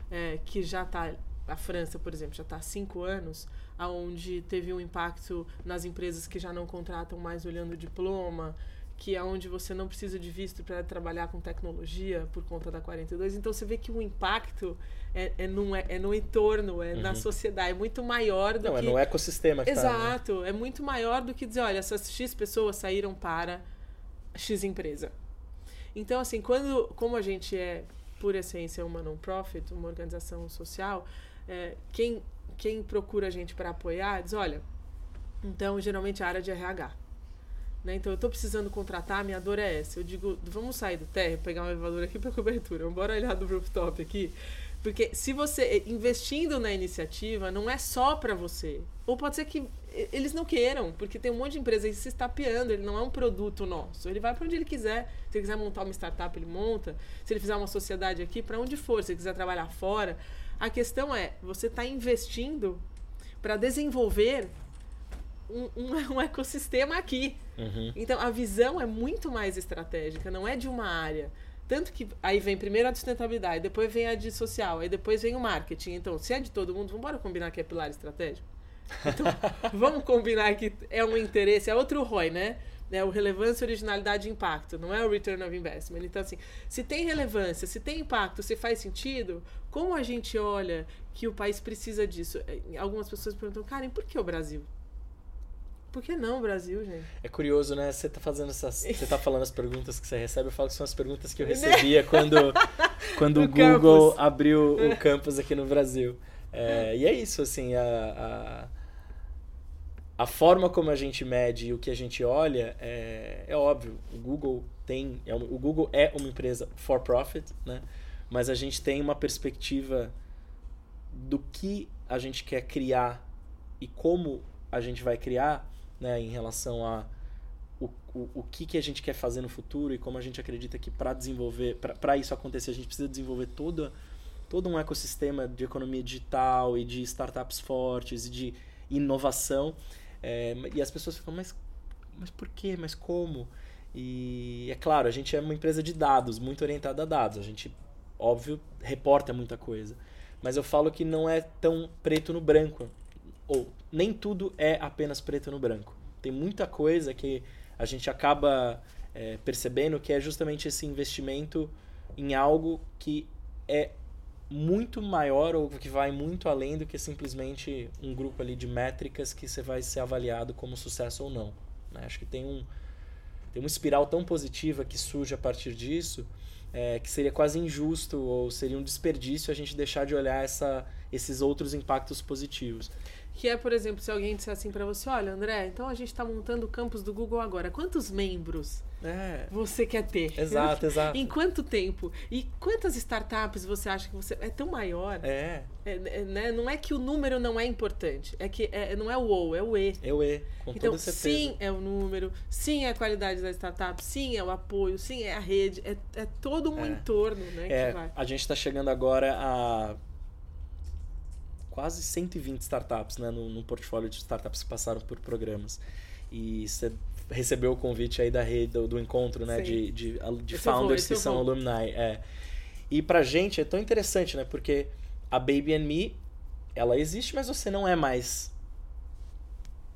é, que já está a França, por exemplo, já está há cinco anos, aonde teve um impacto nas empresas que já não contratam mais olhando o diploma, que é onde você não precisa de visto para trabalhar com tecnologia por conta da 42. Então você vê que o impacto é, é, no, é, é no entorno, é na Uhum. sociedade, é muito maior do Não, é que. no ecossistema que tá, né? Exato, é muito maior do que dizer, olha, essas X pessoas saíram para X empresa. Então, assim, quando, como a gente é, por essência, uma non-profit, uma organização social, é, quem, quem procura a gente para apoiar diz, olha, então, geralmente a área de RH. Né? Então, eu estou precisando contratar, minha dor é essa. Eu digo, vamos sair do térreo, pegar um elevador aqui para cobertura, vamos bora olhar do rooftop aqui. Porque se você, investindo na iniciativa, não é só para você. Ou pode ser que eles não queiram, porque tem um monte de empresa aí se estapeando, ele não é um produto nosso. Ele vai para onde ele quiser. Se ele quiser montar uma startup, ele monta. Se ele fizer uma sociedade aqui, para onde for. Se ele quiser trabalhar fora. A questão é, você está investindo para desenvolver um, um, um ecossistema aqui. Uhum. Então a visão é muito mais estratégica, não é de uma área. Tanto que aí vem primeiro a de sustentabilidade, depois vem a de social, aí depois vem o marketing. Então, se é de todo mundo, vamos embora combinar que é pilar estratégico? Então, vamos combinar que é um interesse, é outro ROI, né? É o relevância, originalidade e impacto, não é o return of investment. Então, assim, se tem relevância, se tem impacto, se faz sentido, como a gente olha que o país precisa disso? Eh, Algumas pessoas perguntam, Karen, por que o Brasil? Por que não Brasil, gente? É curioso, né? Você tá fazendo essas. Você tá falando as perguntas que você recebe, eu falo que são as perguntas que eu Né? recebia quando, quando o Google campus. abriu o campus aqui no Brasil. É, e é isso, assim, a, a, a forma como a gente mede e o que a gente olha é, é óbvio. O Google tem. É, o Google é uma empresa for profit, né? Mas a gente tem uma perspectiva do que a gente quer criar e como a gente vai criar, né, em relação a o, o, o que, que a gente quer fazer no futuro e como a gente acredita que para desenvolver, para isso acontecer, a gente precisa desenvolver toda, todo um ecossistema de economia digital e de startups fortes e de inovação. É, e as pessoas ficam, mas, mas por quê? Mas como? E é claro, a gente é uma empresa de dados, muito orientada a dados. A gente, óbvio, reporta muita coisa. Mas eu falo que não é tão preto no branco. Ou nem tudo é apenas preto no branco. Tem muita coisa que a gente acaba é, percebendo que é justamente esse investimento em algo que é muito maior ou que vai muito além do que simplesmente um grupo ali de métricas que você vai ser avaliado como sucesso ou não. Né? Acho que tem um tem uma espiral tão positiva que surge a partir disso é, que seria quase injusto ou seria um desperdício a gente deixar de olhar essa, esses outros impactos positivos. Que é, por exemplo, se alguém disser assim para você, olha, André, então a gente está montando o campus do Google agora. Quantos membros é. você quer ter? Exato, exato. em quanto tempo? E quantas startups você acha que você é tão maior? É. é, é né? Não é que o número não é importante, é que é, não é o ou, é o e. É o e, com então, toda certeza. sim, é o número, sim é a qualidade da startup, sim é o apoio, sim é a rede, é, é todo um é. entorno, né? É, a gente está chegando agora a quase 120 startups né, no, no, portfólio de startups que passaram por programas. E você recebeu o convite aí da rede, do, do encontro né, de, de, de founders vou, que são vou. alumni. É. E pra gente é tão interessante, né? Porque a Baby and Me, ela existe, mas você não é mais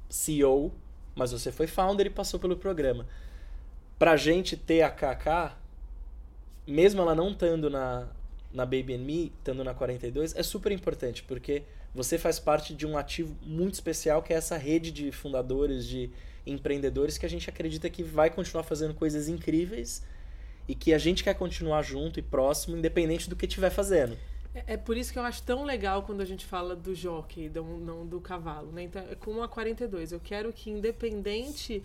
CEO, mas você foi founder e passou pelo programa. Pra gente ter a KK, mesmo ela não estando na, na Baby and Me, estando na 42, é super importante, porque você faz parte de um ativo muito especial, que é essa rede de fundadores, de empreendedores, que a gente acredita que vai continuar fazendo coisas incríveis e que a gente quer continuar junto e próximo, independente do que estiver fazendo. É, é, por isso que eu acho tão legal quando a gente fala do jockey, do, não do cavalo. Né? Então, é como a 42. Eu quero que, independente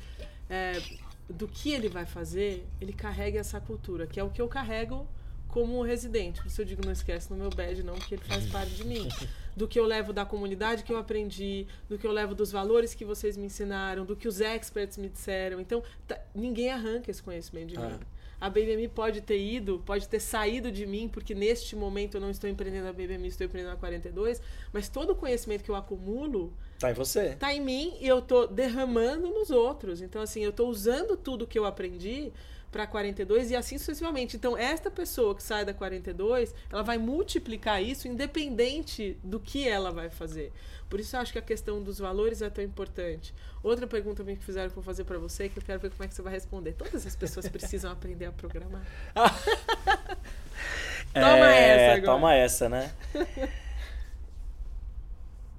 é, do que ele vai fazer, ele carregue essa cultura, que é o que eu carrego como residente. Por isso eu digo, não esquece no meu badge, não, porque ele faz parte de mim. Do que eu levo da comunidade que eu aprendi, do que eu levo dos valores que vocês me ensinaram, do que os experts me disseram. Então, tá, ninguém arranca esse conhecimento de ah. mim. A BBM pode ter ido, pode ter saído de mim, porque neste momento eu não estou empreendendo a BBM, estou empreendendo a 42, mas todo o conhecimento que eu acumulo Tá em você. Tá em mim e eu tô derramando nos outros. Então, assim, eu tô usando tudo que eu aprendi para 42 e assim sucessivamente. Então, esta pessoa que sai da 42, ela vai multiplicar isso independente do que ela vai fazer. Por isso eu acho que a questão dos valores é tão importante. Outra pergunta que fizeram que eu vou fazer para você, que eu quero ver como é que você vai responder. Todas as pessoas precisam aprender a programar. toma é, essa agora. Toma essa, né?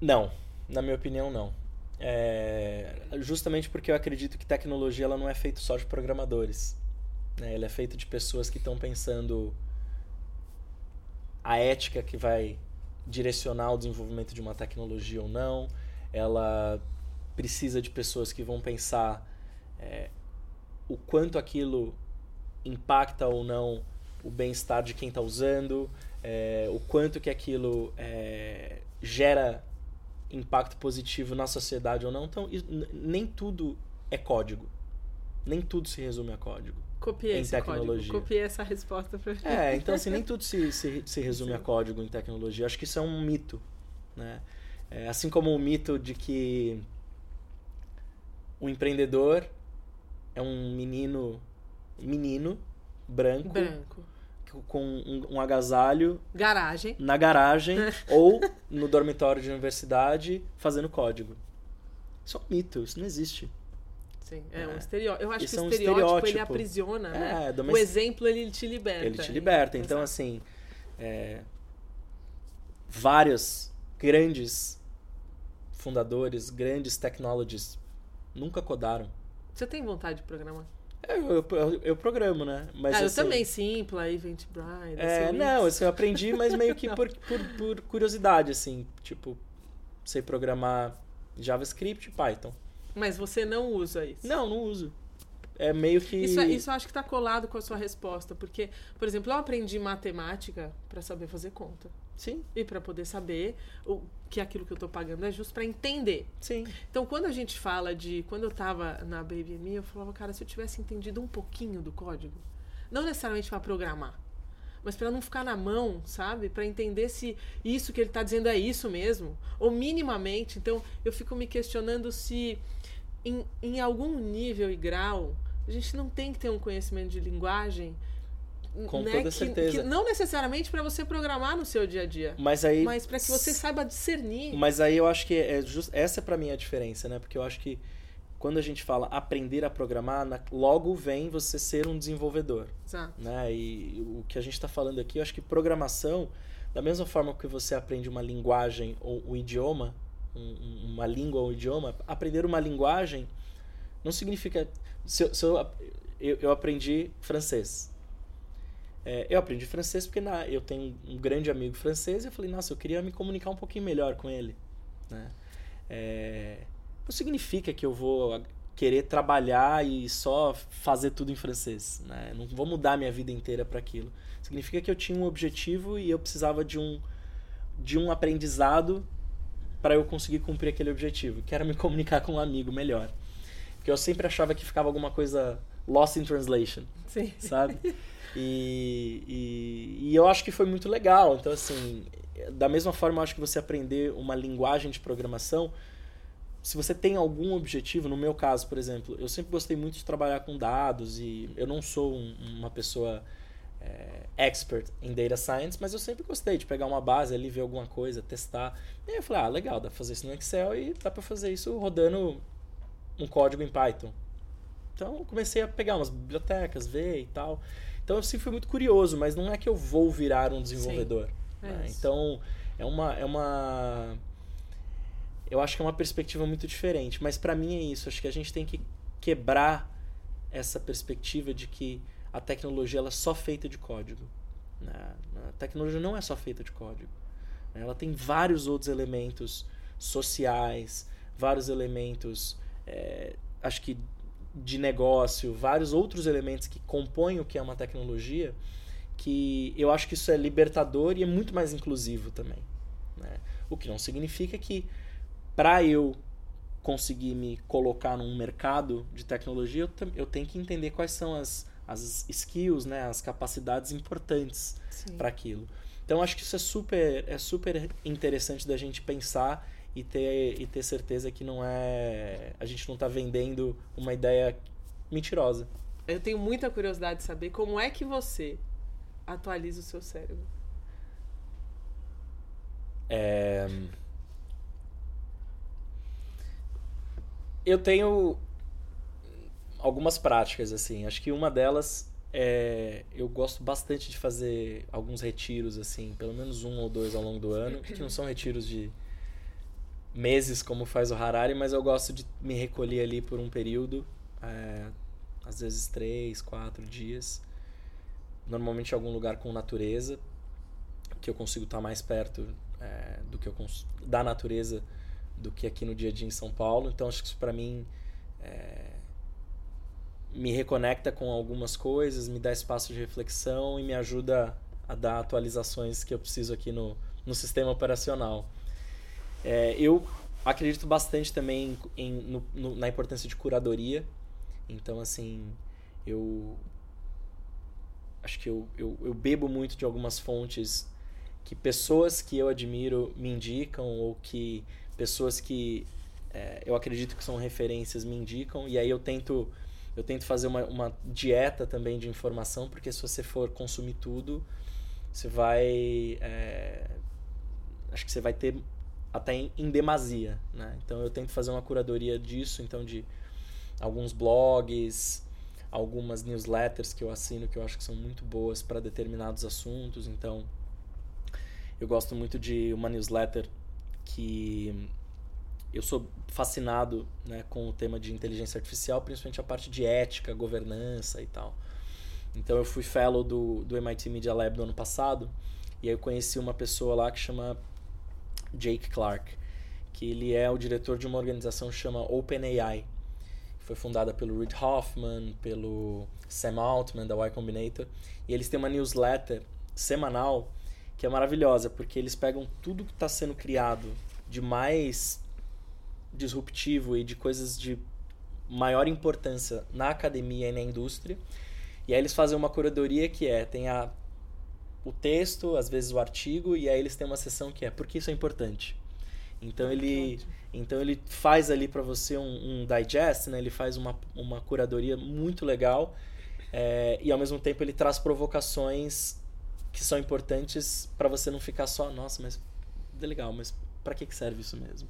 não, na minha opinião não. É, justamente porque eu acredito que tecnologia ela não é feita só de programadores. Né? Ele é feito de pessoas que estão pensando a ética que vai direcionar o desenvolvimento de uma tecnologia ou não. Ela precisa de pessoas que vão pensar é, o quanto aquilo impacta ou não o bem-estar de quem está usando, é, o quanto que aquilo é, gera impacto positivo na sociedade ou não. Então, nem tudo é código. Nem tudo se resume a código. Copiei em tecnologia. Código. Copiei essa resposta para É, então assim, nem tudo se, se, se resume Sim. a código em tecnologia. Acho que isso é um mito. Né? É, assim como o mito de que o empreendedor é um menino menino branco, branco. com um, um agasalho garagem na garagem ou no dormitório de universidade fazendo código. Isso é um mito, isso não existe. Sim, é, é. um estereótipo. Eu acho Isso que o é um estereótipo, ele aprisiona, né? É, o exemplo, ele te liberta. Ele te liberta. Então, Exato. assim, é, vários grandes fundadores, grandes technologies nunca codaram. Você tem vontade de programar? Eu, eu, eu, programo, né? Mas, ah, eu assim, também, Simpla, Eventbrite. É, não, assim, eu aprendi, mas meio que por, por, por curiosidade, assim. Tipo, sei programar JavaScript e Python. Mas você não usa isso? Não, não uso. É meio que. Isso, é, isso eu acho que está colado com a sua resposta. Porque, por exemplo, eu aprendi matemática para saber fazer conta. Sim. E para poder saber o que aquilo que eu estou pagando é justo para entender. Sim. Então, quando a gente fala de. Quando eu estava na Baby Me, eu falava, cara, se eu tivesse entendido um pouquinho do código, não necessariamente para programar, mas para não ficar na mão, sabe? Para entender se isso que ele está dizendo é isso mesmo, ou minimamente. Então, eu fico me questionando se em, em algum nível e grau a gente não tem que ter um conhecimento de linguagem Com né, toda que- certeza. Que, não necessariamente para você programar no seu dia a dia, Mas aí. mas para que você saiba discernir. Mas aí eu acho que é just, essa para mim é a diferença, né? Porque eu acho que quando a gente fala aprender a programar, na- logo vem você ser um desenvolvedor, Exato. né? E o que a gente está falando aqui, eu acho que programação, da mesma forma que você aprende uma linguagem ou um idioma, um- um- uma língua ou um idioma, aprender uma linguagem não significa. Se eu, se eu, eu, eu aprendi francês. É, eu aprendi francês porque na, eu tenho um grande amigo francês e eu falei, nossa, eu queria me comunicar um pouquinho melhor com ele. Né? É, não significa que eu vou querer trabalhar e só fazer tudo em francês. Né? Não vou mudar minha vida inteira para aquilo. Significa que eu tinha um objetivo e eu precisava de um, de um aprendizado para eu conseguir cumprir aquele objetivo, que era me comunicar com um amigo melhor. Porque eu sempre achava que ficava alguma coisa lost in translation Sim. sabe? E, e, e eu acho que foi muito legal. Então, assim, da mesma forma, eu acho que você aprender uma linguagem de programação, se você tem algum objetivo, no meu caso, por exemplo, eu sempre gostei muito de trabalhar com dados e eu não sou um- uma pessoa é, expert em data science, mas eu sempre gostei de pegar uma base ali, ver alguma coisa, testar. E aí eu falei, ah, legal, dá pra fazer isso no Excel e dá pra fazer isso rodando um código em Python. Então eu comecei a pegar umas bibliotecas, ver e tal. Então eu sempre fui muito curioso, mas não é que eu vou virar um desenvolvedor. é né? isso. Então é uma, é uma. Eu acho que é uma perspectiva muito diferente. Mas para mim é isso. Acho que a gente tem que quebrar essa perspectiva de que a tecnologia ela é só feita de código. né? A tecnologia não é só feita de código. né? Ela tem vários outros elementos sociais, vários elementos, é, acho que de negócio, vários outros elementos que compõem o que é uma tecnologia, que eu acho que isso é libertador e é muito mais inclusivo também. né? O que não significa que para eu conseguir me colocar num mercado de tecnologia, eu, eu tenho que entender quais são as, as skills, né, as capacidades importantes para aquilo. Então acho que isso é super, é super interessante da gente pensar e ter, e ter certeza que não é. A gente não está vendendo uma ideia mentirosa. Eu tenho muita curiosidade de saber como é que você atualiza o seu cérebro. É... Eu tenho algumas práticas, assim. Acho que uma delas é. Eu gosto bastante de fazer alguns retiros, assim, pelo menos um ou dois ao longo do ano, que não são retiros de meses como faz o Harari, mas eu gosto de me recolher ali por um período, é, às vezes três, quatro dias, normalmente em algum lugar com natureza, que eu consigo estar mais perto é, do que eu da natureza do que aqui no dia a dia em São Paulo. Então acho que isso para mim é, me reconecta com algumas coisas, me dá espaço de reflexão e me ajuda a dar atualizações que eu preciso aqui no, no sistema operacional. É, eu acredito bastante também em, no- no- na importância de curadoria. Então, assim, eu acho que eu, eu, eu bebo muito de algumas fontes que pessoas que eu admiro me indicam ou que pessoas que é, eu acredito que são referências me indicam e aí eu tento eu tento fazer uma, uma dieta também de informação porque se você for consumir tudo você vai é, acho que você vai ter até em, em demasia né? Então eu tento fazer uma curadoria disso então de alguns blogs algumas newsletters que eu assino que eu acho que são muito boas para determinados assuntos. Então eu gosto muito de uma newsletter que eu sou fascinado né, com o tema de inteligência artificial, principalmente a parte de ética, governança e tal. Então eu fui fellow do, do MIT Media Lab do ano passado e aí eu conheci uma pessoa lá que chama Jake Clark, que ele é o diretor de uma organização que chama OpenAI. que Foi fundada pelo Reid Hoffman, pelo Sam Altman da Y Combinator, e eles têm uma newsletter semanal que é maravilhosa, porque eles pegam tudo que está sendo criado de mais disruptivo e de coisas de maior importância na academia e na indústria, e aí eles fazem uma curadoria que é, tem a, o texto, às vezes o artigo, e aí eles têm uma seção que é, por que isso é importante? Então ele, então ele faz ali para você um, um digest, né? ele faz uma, uma curadoria muito legal, É, e ao mesmo tempo ele traz provocações que são importantes para você não ficar só, nossa, mas legal, mas para que, que serve isso mesmo?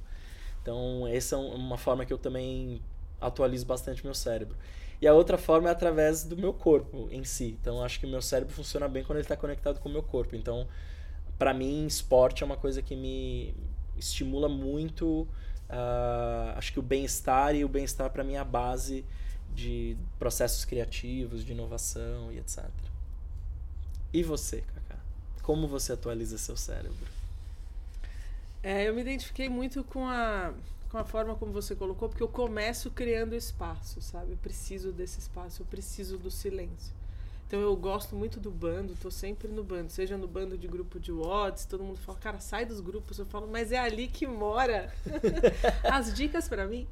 Então, essa é uma forma que eu também atualizo bastante meu cérebro. E a outra forma é através do meu corpo em si. Então, acho que o meu cérebro funciona bem quando ele está conectado com o meu corpo. Então, para mim, esporte é uma coisa que me estimula muito. Uh, acho que o bem-estar e o bem-estar para mim é a base de processos criativos, de inovação e etc. E você, Kaká? Como você atualiza seu cérebro? É, eu me identifiquei muito com a com a forma como você colocou, porque eu começo criando espaço, sabe? Eu preciso desse espaço, eu preciso do silêncio. Então eu gosto muito do bando, tô sempre no bando, seja no bando de grupo de WhatsApp, todo mundo fala, cara, sai dos grupos. Eu falo, mas é ali que mora as dicas para mim.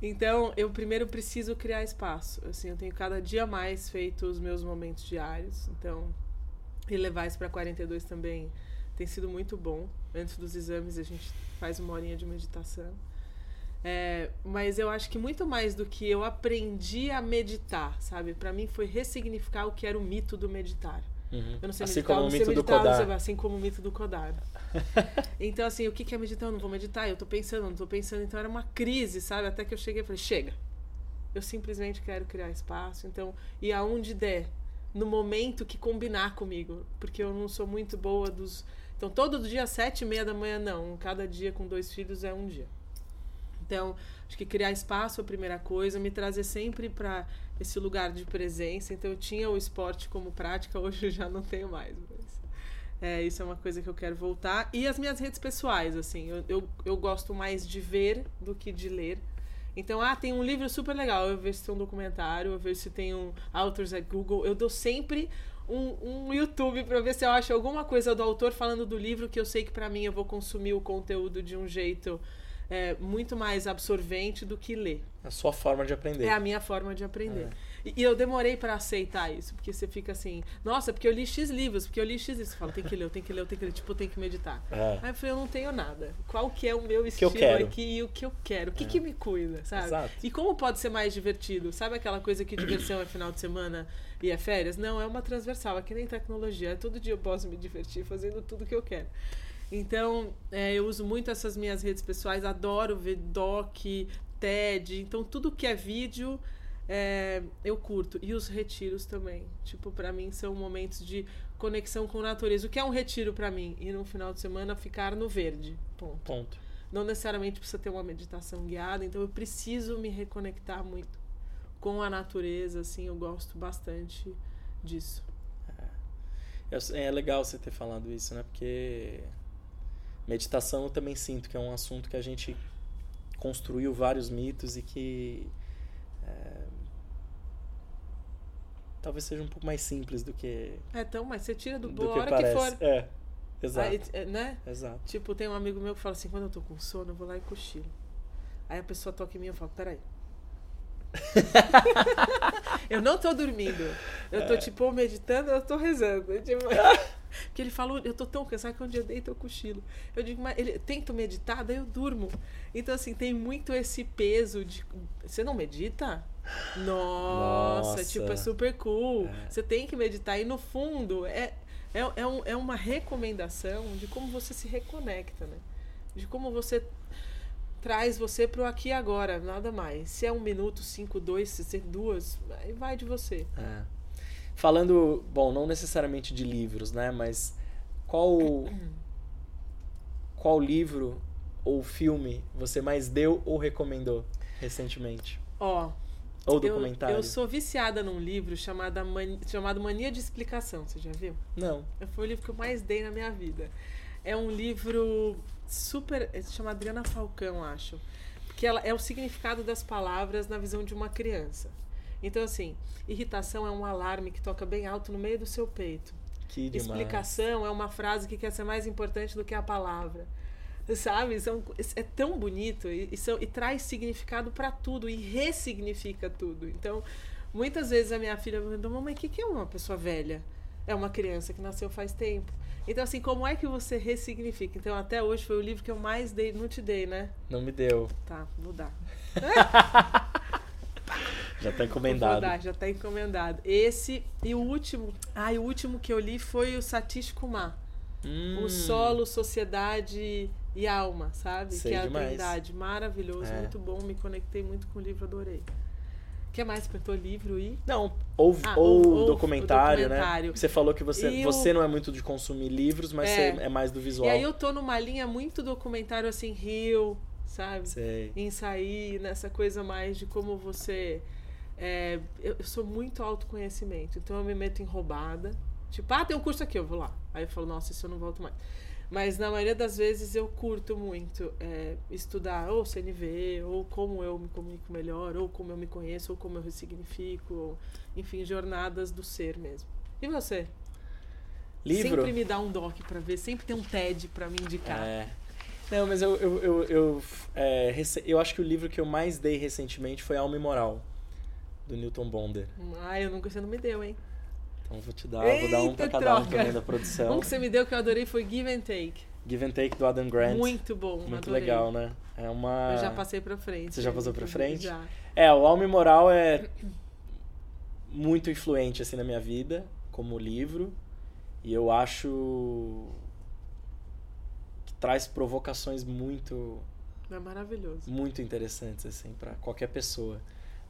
Então, eu primeiro preciso criar espaço. Assim, eu tenho cada dia mais feito os meus momentos diários. Então, e levar isso para 42 também tem sido muito bom. Antes dos exames, a gente faz uma horinha de meditação. É, mas eu acho que muito mais do que eu aprendi a meditar, sabe? Para mim foi ressignificar o que era o mito do meditar. Uhum. Eu não sei assim meditar, como o mito meditar, do Kodar. Sei, assim como o mito do Kodar. então, assim, o que é meditar? Eu não vou meditar, eu tô pensando, não tô pensando. Então era uma crise, sabe? Até que eu cheguei e falei, chega. Eu simplesmente quero criar espaço. Então, e aonde der, no momento que combinar comigo. Porque eu não sou muito boa dos... Então, todo dia, sete e meia da manhã, não. Cada dia com dois filhos é um dia. Então, acho que criar espaço é a primeira coisa, me trazer sempre para esse lugar de presença. Então, eu tinha o esporte como prática, hoje eu já não tenho mais. Mas, é, isso é uma coisa que eu quero voltar. E as minhas redes pessoais, assim, eu, eu, eu gosto mais de ver do que de ler. Então, ah, tem um livro super legal, eu vejo se tem um documentário, eu vejo se tem um Authors at Google. Eu dou sempre um, um YouTube para ver se eu acho alguma coisa do autor falando do livro que eu sei que para mim eu vou consumir o conteúdo de um jeito é, muito mais absorvente do que ler. A sua forma de aprender. É a minha forma de aprender. É. E, eu demorei para aceitar isso, porque você fica assim, nossa, porque eu li X livros, porque eu li X livros. Você fala, tem que ler, tenho que ler, tenho que ler, tipo, tem que meditar. É. Aí eu falei, eu não tenho nada. Qual que é o meu estilo que aqui e o que eu quero? O que, é. que me cuida, sabe? Exato. E como pode ser mais divertido? Sabe aquela coisa que diversão é final de semana e é férias? Não, é uma transversal, é que nem tecnologia. Todo dia eu posso me divertir fazendo tudo que eu quero. Então, é, eu uso muito essas minhas redes pessoais, adoro ver doc, TED, então tudo que é vídeo é, eu curto. E os retiros também. Tipo, para mim são momentos de conexão com a natureza. O que é um retiro para mim? Ir no final de semana ficar no verde. Ponto. Ponto. Não necessariamente precisa ter uma meditação guiada, então eu preciso me reconectar muito com a natureza, assim, eu gosto bastante disso. É, é legal você ter falado isso, né? Porque Meditação eu também sinto que é um assunto que a gente construiu vários mitos e que é, talvez seja um pouco mais simples do que. É, então, mas você tira do, do que hora parece. que for. É, exato. Aí, é, né? Exato. Tipo, tem um amigo meu que fala assim: quando eu tô com sono, eu vou lá e cochilo. Aí a pessoa toca em mim e eu falo: peraí. eu não tô dormindo. Eu tô, é. tipo, meditando, eu tô rezando. Tipo... Porque ele falou, eu tô tão cansado que um dia eu deito eu cochilo. Eu digo, mas ele tento meditar, daí eu durmo. Então, assim, tem muito esse peso de. Você não medita? Nossa, Nossa. tipo, é super cool. É. Você tem que meditar. E no fundo, é, é, é, um, é uma recomendação de como você se reconecta, né? De como você traz você pro aqui e agora, nada mais. Se é um minuto, cinco, dois, se ser duas, aí vai de você. É. Falando, bom, não necessariamente de livros, né? Mas qual qual livro ou filme você mais deu ou recomendou recentemente? Ó, ou documentário? Eu, eu sou viciada num livro chamado, chamado Mania de Explicação. Você já viu? Não. Foi o livro que eu mais dei na minha vida. É um livro super. Se chama Adriana Falcão, acho. Porque ela é o significado das palavras na visão de uma criança. Então, assim, irritação é um alarme que toca bem alto no meio do seu peito. Que demais. Explicação é uma frase que quer ser mais importante do que a palavra. Sabe? São, é tão bonito e, e, são, e traz significado para tudo e ressignifica tudo. Então, muitas vezes a minha filha me pergunta: Mamãe, o que, que é uma pessoa velha? É uma criança que nasceu faz tempo. Então, assim, como é que você ressignifica? Então, até hoje foi o livro que eu mais dei. Não te dei, né? Não me deu. Tá, vou dar. Já tá encomendado. Dar, já tá encomendado. Esse e o último. Ah, e o último que eu li foi o Satish Kumar. Hum. O Solo, Sociedade e Alma, sabe? Sei que é demais. a Trindade. Maravilhoso, É. muito bom. Me conectei muito com o livro, adorei. O que mais? Apertou livro e. Não, ou, Ah, ou, ou- documentário, o documentário. né? Você falou que você, E você não é muito de consumir livros, mas É. você é mais do visual. E aí eu tô numa linha muito documentário assim, Rio, sabe? Sei. em sair nessa coisa mais de como você. é, eu, eu sou muito autoconhecimento, então eu me meto em roubada. Tipo, ah, tem um curso aqui, eu vou lá. Aí eu falo, nossa, isso eu não volto mais. Mas na maioria das vezes eu curto muito é, estudar ou CNV, ou como eu me comunico melhor, ou como eu me conheço, ou como eu ressignifico, ou, enfim, jornadas do ser mesmo. E você? Livro? Sempre me dá um doc pra ver, sempre tem um TED pra me indicar. É. Não, mas eu, eu, eu, eu, é, eu acho que o livro que eu mais dei recentemente foi Alma e Moral, do Newton Bonder. Ah, eu nunca você não me deu, hein? Então vou te dar, vou dar um pra Eita, cada um troca. também da produção. Um que você me deu que eu adorei foi Give and Take. Give and Take do Adam Grant. Muito bom, Muito adorei. legal, né? É uma. Eu já passei pra frente. Você já passou pra frente? Já. É, o Alma Moral é muito influente assim na minha vida como livro e eu acho que traz provocações muito É maravilhoso. muito interessantes assim para qualquer pessoa.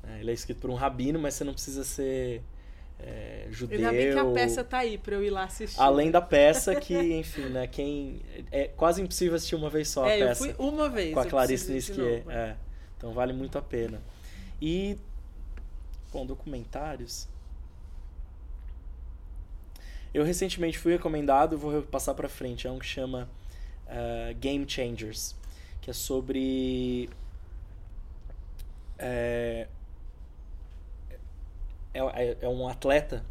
né? Ele é escrito por um rabino, mas você não precisa ser é, judeu. Ainda bem que a peça tá aí pra eu ir lá assistir. Além da peça que, enfim, né, quem é quase impossível assistir uma vez só a é, eu peça fui uma vez. com a eu Clarice Nisquier. novo. É. Então vale muito a pena. E, bom, documentários. Eu recentemente fui recomendado, vou passar pra frente. É um que chama eh, Game Changers, que é sobre. É, é, é um atleta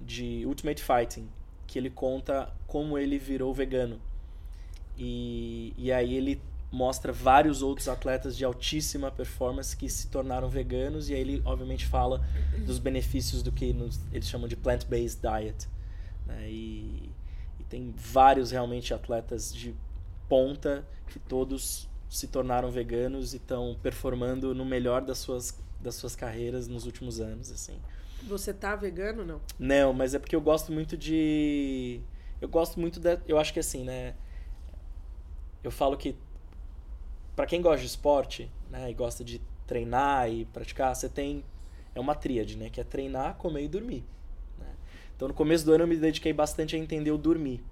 de Ultimate Fighting que ele conta como ele virou vegano. E, e aí ele mostra vários outros atletas de altíssima performance que se tornaram veganos e aí ele obviamente fala dos benefícios do que nos- eles chamam de plant-based diet. né? E, e tem vários realmente atletas de ponta que todos se tornaram veganos e estão performando no melhor das suas, das suas carreiras nos últimos anos, assim. Você tá vegano não? Não, mas é porque eu gosto muito de. Eu gosto muito da. Eu acho que assim, né? Eu falo que. Pra quem gosta de esporte, né? E gosta de treinar e praticar, você tem. É uma tríade, né? Que é treinar, comer e dormir. né? Então no começo do ano eu me dediquei bastante a entender o dormir.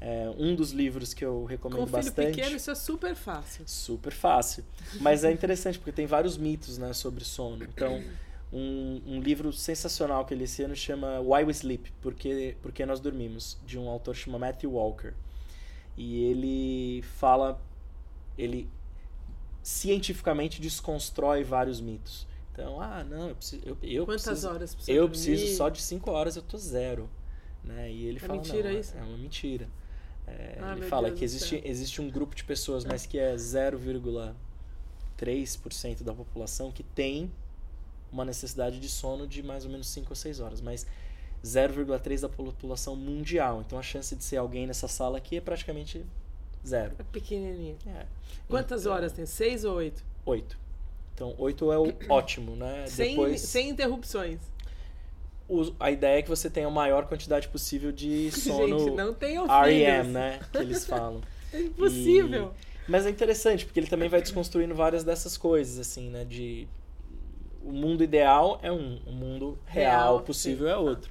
É, um dos livros que eu Com recomendo um filho bastante. pequeno isso é super fácil. Super fácil. Mas é interessante porque tem vários mitos né, sobre sono. Então, um, um livro sensacional que ele esse ano chama Why We Sleep porque, porque Nós Dormimos, de um autor chamado Matthew Walker. E ele fala. Ele cientificamente desconstrói vários mitos. Então, ah, não, eu preciso. Eu, eu Quantas preciso, horas precisa Eu dormir? preciso só de 5 horas, eu tô zero. Né? E ele É fala, mentira não, isso? É uma mentira. É, Ah, ele fala Deus que existe, existe um grupo de pessoas, mas que é 0,3% da população que tem uma necessidade de sono de mais ou menos 5 ou 6 horas, mas 0,3% da população mundial. Então a chance de ser alguém nessa sala aqui é praticamente zero. É pequenininho. É. Quantas Então, horas tem? Seis ou oito? 8. Então 8 é o ótimo, né? Sem, Depois, sem interrupções. o- a ideia é que você tenha a maior quantidade possível de sono Gente, não tenham REM, né? Que eles falam. É impossível. Mas é interessante, porque ele também vai desconstruindo várias dessas coisas, assim, né? De. O mundo ideal é um, o mundo real, Real, possível sim. é outro.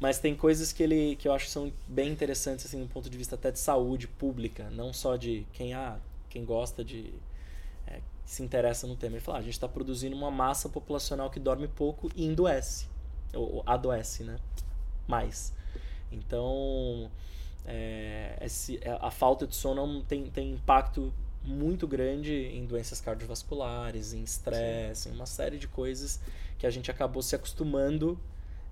Mas tem coisas que ele que eu acho que são bem interessantes, assim, do ponto de vista até de saúde pública, não só de quem, ah, quem gosta de. é, se interessa no tema. Ele fala, ah, a gente está produzindo uma massa populacional que dorme pouco e endoece. Ou, ou adoece, né? Mais. Então, é, esse- a falta de sono é tem, tem impacto muito grande em doenças cardiovasculares, em estresse, em uma série de coisas que a gente acabou se acostumando.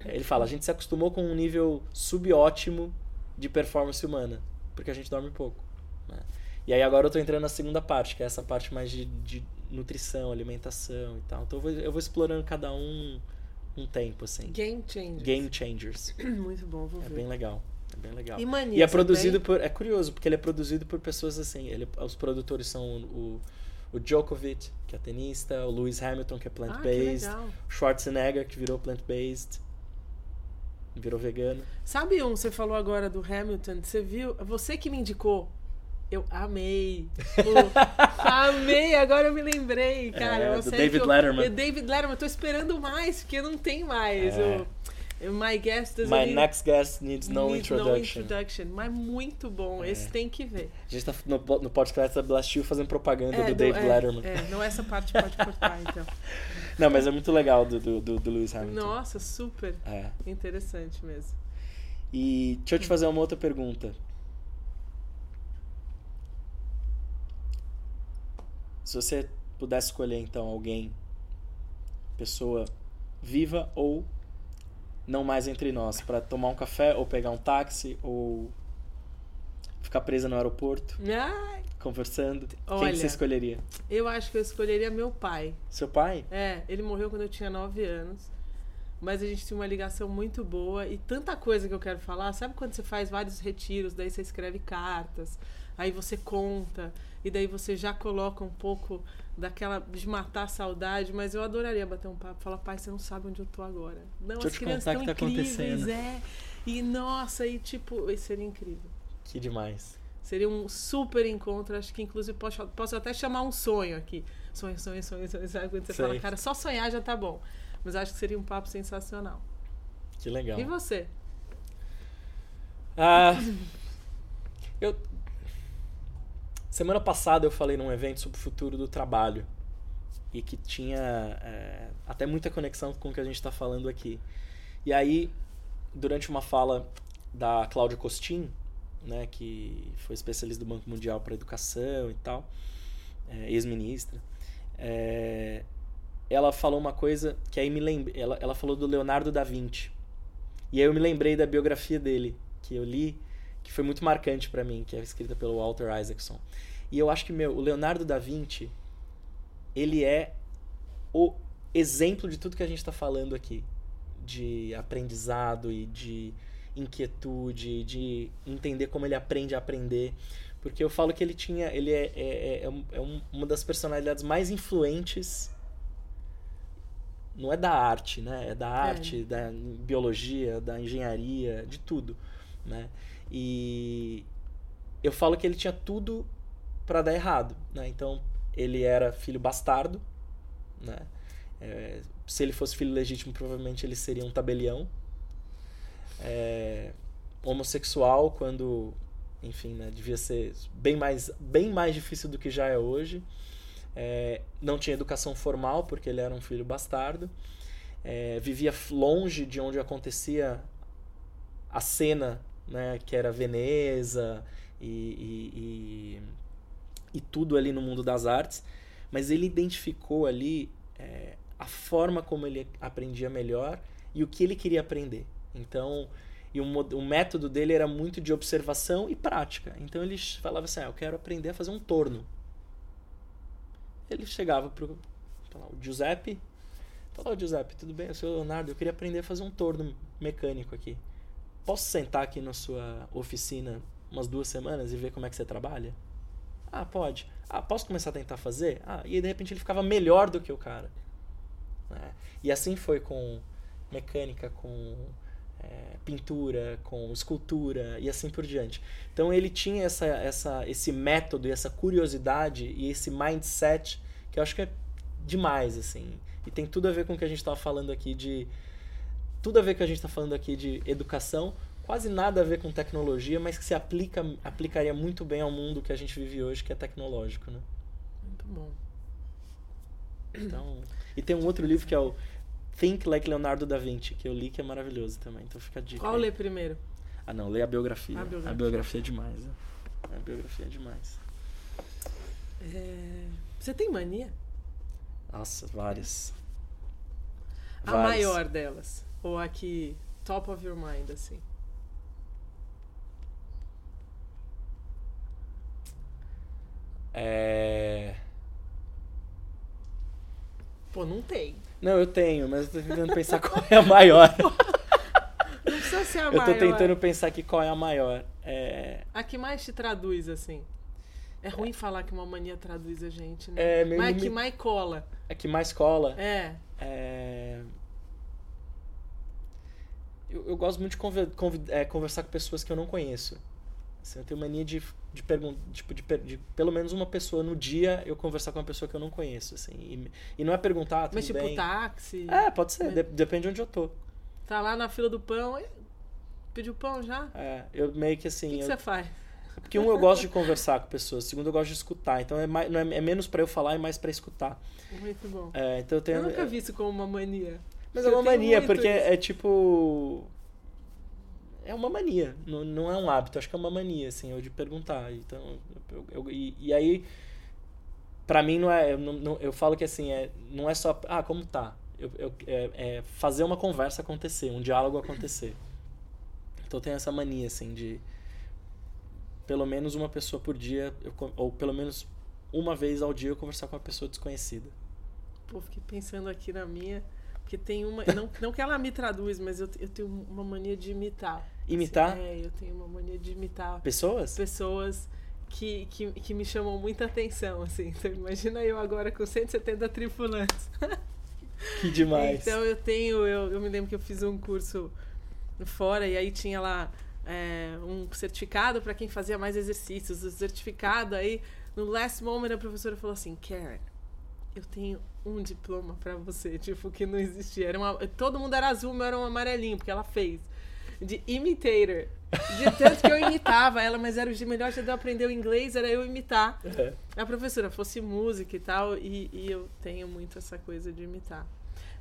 É, Ele fala, a gente se acostumou com um nível subótimo de performance humana, porque a gente dorme pouco. né? E aí agora eu tô entrando na segunda parte, que é essa parte mais de, de nutrição, alimentação e tal. Então eu vou, eu vou explorando cada um um tempo, assim. Game changer. Game Changers. Muito bom, vou É ver. bem legal. É bem legal. E mania, E é produzido tem? por. É curioso, porque ele é produzido por pessoas assim. Ele, os produtores são o, o Djokovic, que é tenista, o Lewis Hamilton, que é Ah, plant-based, legal. o Schwarzenegger, que virou plant-based, virou vegano. Sabe um, você falou agora do Hamilton, você viu? Você que me indicou. Eu amei. O- amei, agora eu me lembrei, cara. É, do David eu- Letterman. David Letterman, eu tô esperando mais, porque não tem mais. É. O My Guest Doesn't My Need- next guest needs no Needs introduction. introduction. Mas muito bom, É. esse tem que ver. A gente tá no, no podcast da Blast You fazendo propaganda É, do David é, Letterman. É, não essa parte pode cortar, então. Não, mas é muito legal do, do, do, do Lewis Hamilton. Nossa, super É. interessante mesmo. E deixa eu te fazer uma outra pergunta. Se você pudesse escolher então alguém, pessoa viva ou não mais entre nós, para tomar um café ou pegar um táxi ou ficar presa no aeroporto Ai, conversando, quem Olha. que você escolheria? eu acho que eu escolheria meu pai. Seu pai? É, ele morreu quando eu tinha 9 anos. Mas a gente tinha uma ligação muito boa e tanta coisa que eu quero falar. Sabe quando você faz vários retiros, daí você escreve cartas, aí você conta, e daí você já coloca um pouco daquela de matar a saudade, mas eu adoraria bater um papo, falar, pai, você não sabe onde eu tô agora. Não, Deixa as crianças estão que tá incríveis, é. E nossa, e tipo, seria incrível. Que demais. Seria um super encontro, acho que inclusive posso, posso até chamar um sonho aqui. Sonho, sonho, sonho, sonho. Sabe quando você Sei. fala, cara, só sonhar já tá bom. Mas acho que seria um papo sensacional. Que legal. E você? Ah, eu semana passada eu falei num evento sobre o futuro do trabalho e que tinha é, até muita conexão com o que a gente está falando aqui. E aí, durante uma fala da Cláudia Costin, né, que foi especialista do Banco Mundial para Educação e tal, é, ex-ministra, é, ela falou uma coisa que aí me lembrei. Ela, ela falou do Leonardo da Vinci. E aí eu me lembrei da biografia dele, que eu li, que foi muito marcante para mim, que é escrita pelo Walter Isaacson. E eu acho que meu, o Leonardo da Vinci, ele é o exemplo de tudo que a gente está falando aqui, de aprendizado e de inquietude, de entender como ele aprende a aprender, porque eu falo que ele tinha, ele é, é, é, é um- uma das personalidades mais influentes não é da arte, né? É da arte, da biologia, da engenharia, de tudo, né? E eu falo que ele tinha tudo para dar errado, né? Então ele era filho bastardo, né? É, se ele fosse filho legítimo, provavelmente ele seria um tabelião. É, homossexual quando, enfim, né? Devia ser bem mais, bem mais difícil do que já é hoje. É, não tinha educação formal porque ele era um filho bastardo. É, vivia longe de onde acontecia a cena, né, que era Veneza e, e, e, e tudo ali no mundo das artes. Mas ele identificou ali é, a forma como ele aprendia melhor e o que ele queria aprender. Então, e o, o método dele era muito de observação e prática. Então ele falava assim: ah, eu quero aprender a fazer um torno ele chegava pro sei lá, o Giuseppe. Falou, Giuseppe, tudo bem? Eu sou Leonardo, eu queria aprender a fazer um torno mecânico aqui. Posso sentar aqui na sua oficina umas duas semanas e ver como é que você trabalha? Ah, pode. Ah, posso começar a tentar fazer? Ah, e aí, de repente ele ficava melhor do que o cara. né? E assim foi com mecânica, com é, pintura, com escultura e assim por diante. Então ele tinha essa, essa, esse método e essa curiosidade e esse mindset que eu acho que é demais, assim. E tem tudo a ver com o que a gente estava falando aqui de. Tudo a ver que a gente está falando aqui de educação, quase nada a ver com tecnologia, mas que se aplica, aplicaria muito bem ao mundo que a gente vive hoje, que é tecnológico, né? Muito bom. Então, e tem um outro livro que é o Think Like Leonardo da Vinci, que eu li que é maravilhoso também. Então fica a dica. Qual ler primeiro? Ah, não, lê a biografia. A A biografia. biografia, é demais. Né? A biografia é demais. É, Você tem mania? Nossa, várias. A Várias. maior delas. Ou a que top of your mind, assim. É... Pô, não tem. Não, eu tenho, mas eu tô tentando pensar qual é a maior. Não precisa ser a eu maior. tô tentando pensar aqui qual é a maior. É... A que mais te traduz, assim. É ruim falar que uma mania traduz a gente, É, né? meio Mas é me- que mais cola. É que mais cola. É. É, Eu, eu gosto muito de conver- convi- é, conversar com pessoas que eu não conheço. Assim, eu tenho mania de, de perguntar, tipo, de, de pelo menos uma pessoa no dia eu conversar com uma pessoa que eu não conheço, assim. E, e não é perguntar, ah, tudo Mas tipo bem? táxi. É, pode ser, Mas- de- depende de onde eu tô. Tá lá na fila do pão. e- Pediu pão já? O É, eu meio que que, assim. que eu- você faz? Porque um, eu gosto de conversar com pessoas, segundo, eu gosto de escutar. Então é, mais, não é, é menos pra eu falar e mais pra escutar. Muito bom. É, então eu tenho. Eu nunca vi isso como uma mania. Mas é uma mania, porque isso. é tipo. É uma mania, não, não é um hábito, acho que é uma mania, assim, eu de perguntar. Então, eu, eu- e, e aí, pra mim, não é. Eu, não- eu falo que assim, é, não é só. Ah, como tá? Eu, eu- é, é fazer uma conversa acontecer, um diálogo acontecer. Então eu tenho essa mania, assim, de. Pelo menos uma pessoa por dia, ou pelo menos uma vez ao dia eu conversar com uma pessoa desconhecida. Pô, fiquei pensando aqui na minha. Porque tem uma. Não, não que ela me traduz, mas eu, eu tenho uma mania de imitar. Imitar Assim, é, eu tenho uma mania de imitar pessoas? pessoas que, que, que me chamam muita atenção, assim. Então imagina eu agora com 170 tripulantes. Que demais. Então eu tenho, eu, eu me lembro que eu fiz um curso fora e aí tinha lá é, um certificado para quem fazia mais exercícios. O certificado aí, no last moment a professora falou assim, Karen, eu tenho um diploma para você, tipo, que não existia. Era uma, todo mundo era azul, mas era um amarelinho, porque ela fez. De imitator. De tanto que eu imitava ela, mas era o melhor jeito de eu aprender o inglês, era eu imitar É. a professora fosse música e tal, e, e eu tenho muito essa coisa de imitar.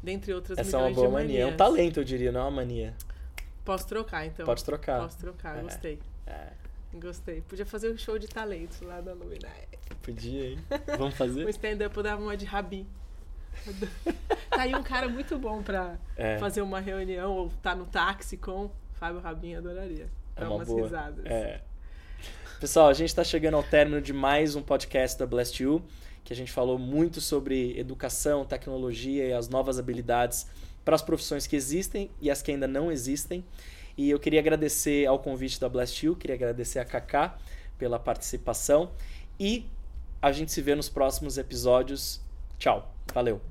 Dentre outras Essa é uma boa mania. É um talento, eu diria, não é uma mania. Posso trocar, então. Pode trocar. Posso trocar, É. gostei. É, Gostei. Podia fazer um show de talentos lá da Lumina. podia, hein? Vamos fazer? stand-up eu dava uma de Rabi. tá aí um cara muito bom pra É, fazer uma reunião ou tá no táxi com Fábio Rabin, adoraria. é uma umas boa. risadas. É. Pessoal, a gente está chegando ao término de mais um podcast da Blast You, que a gente falou muito sobre educação, tecnologia e as novas habilidades para as profissões que existem e as que ainda não existem. E eu queria agradecer ao convite da Blast You, queria agradecer a Kaká pela participação e a gente se vê nos próximos episódios. Tchau, valeu!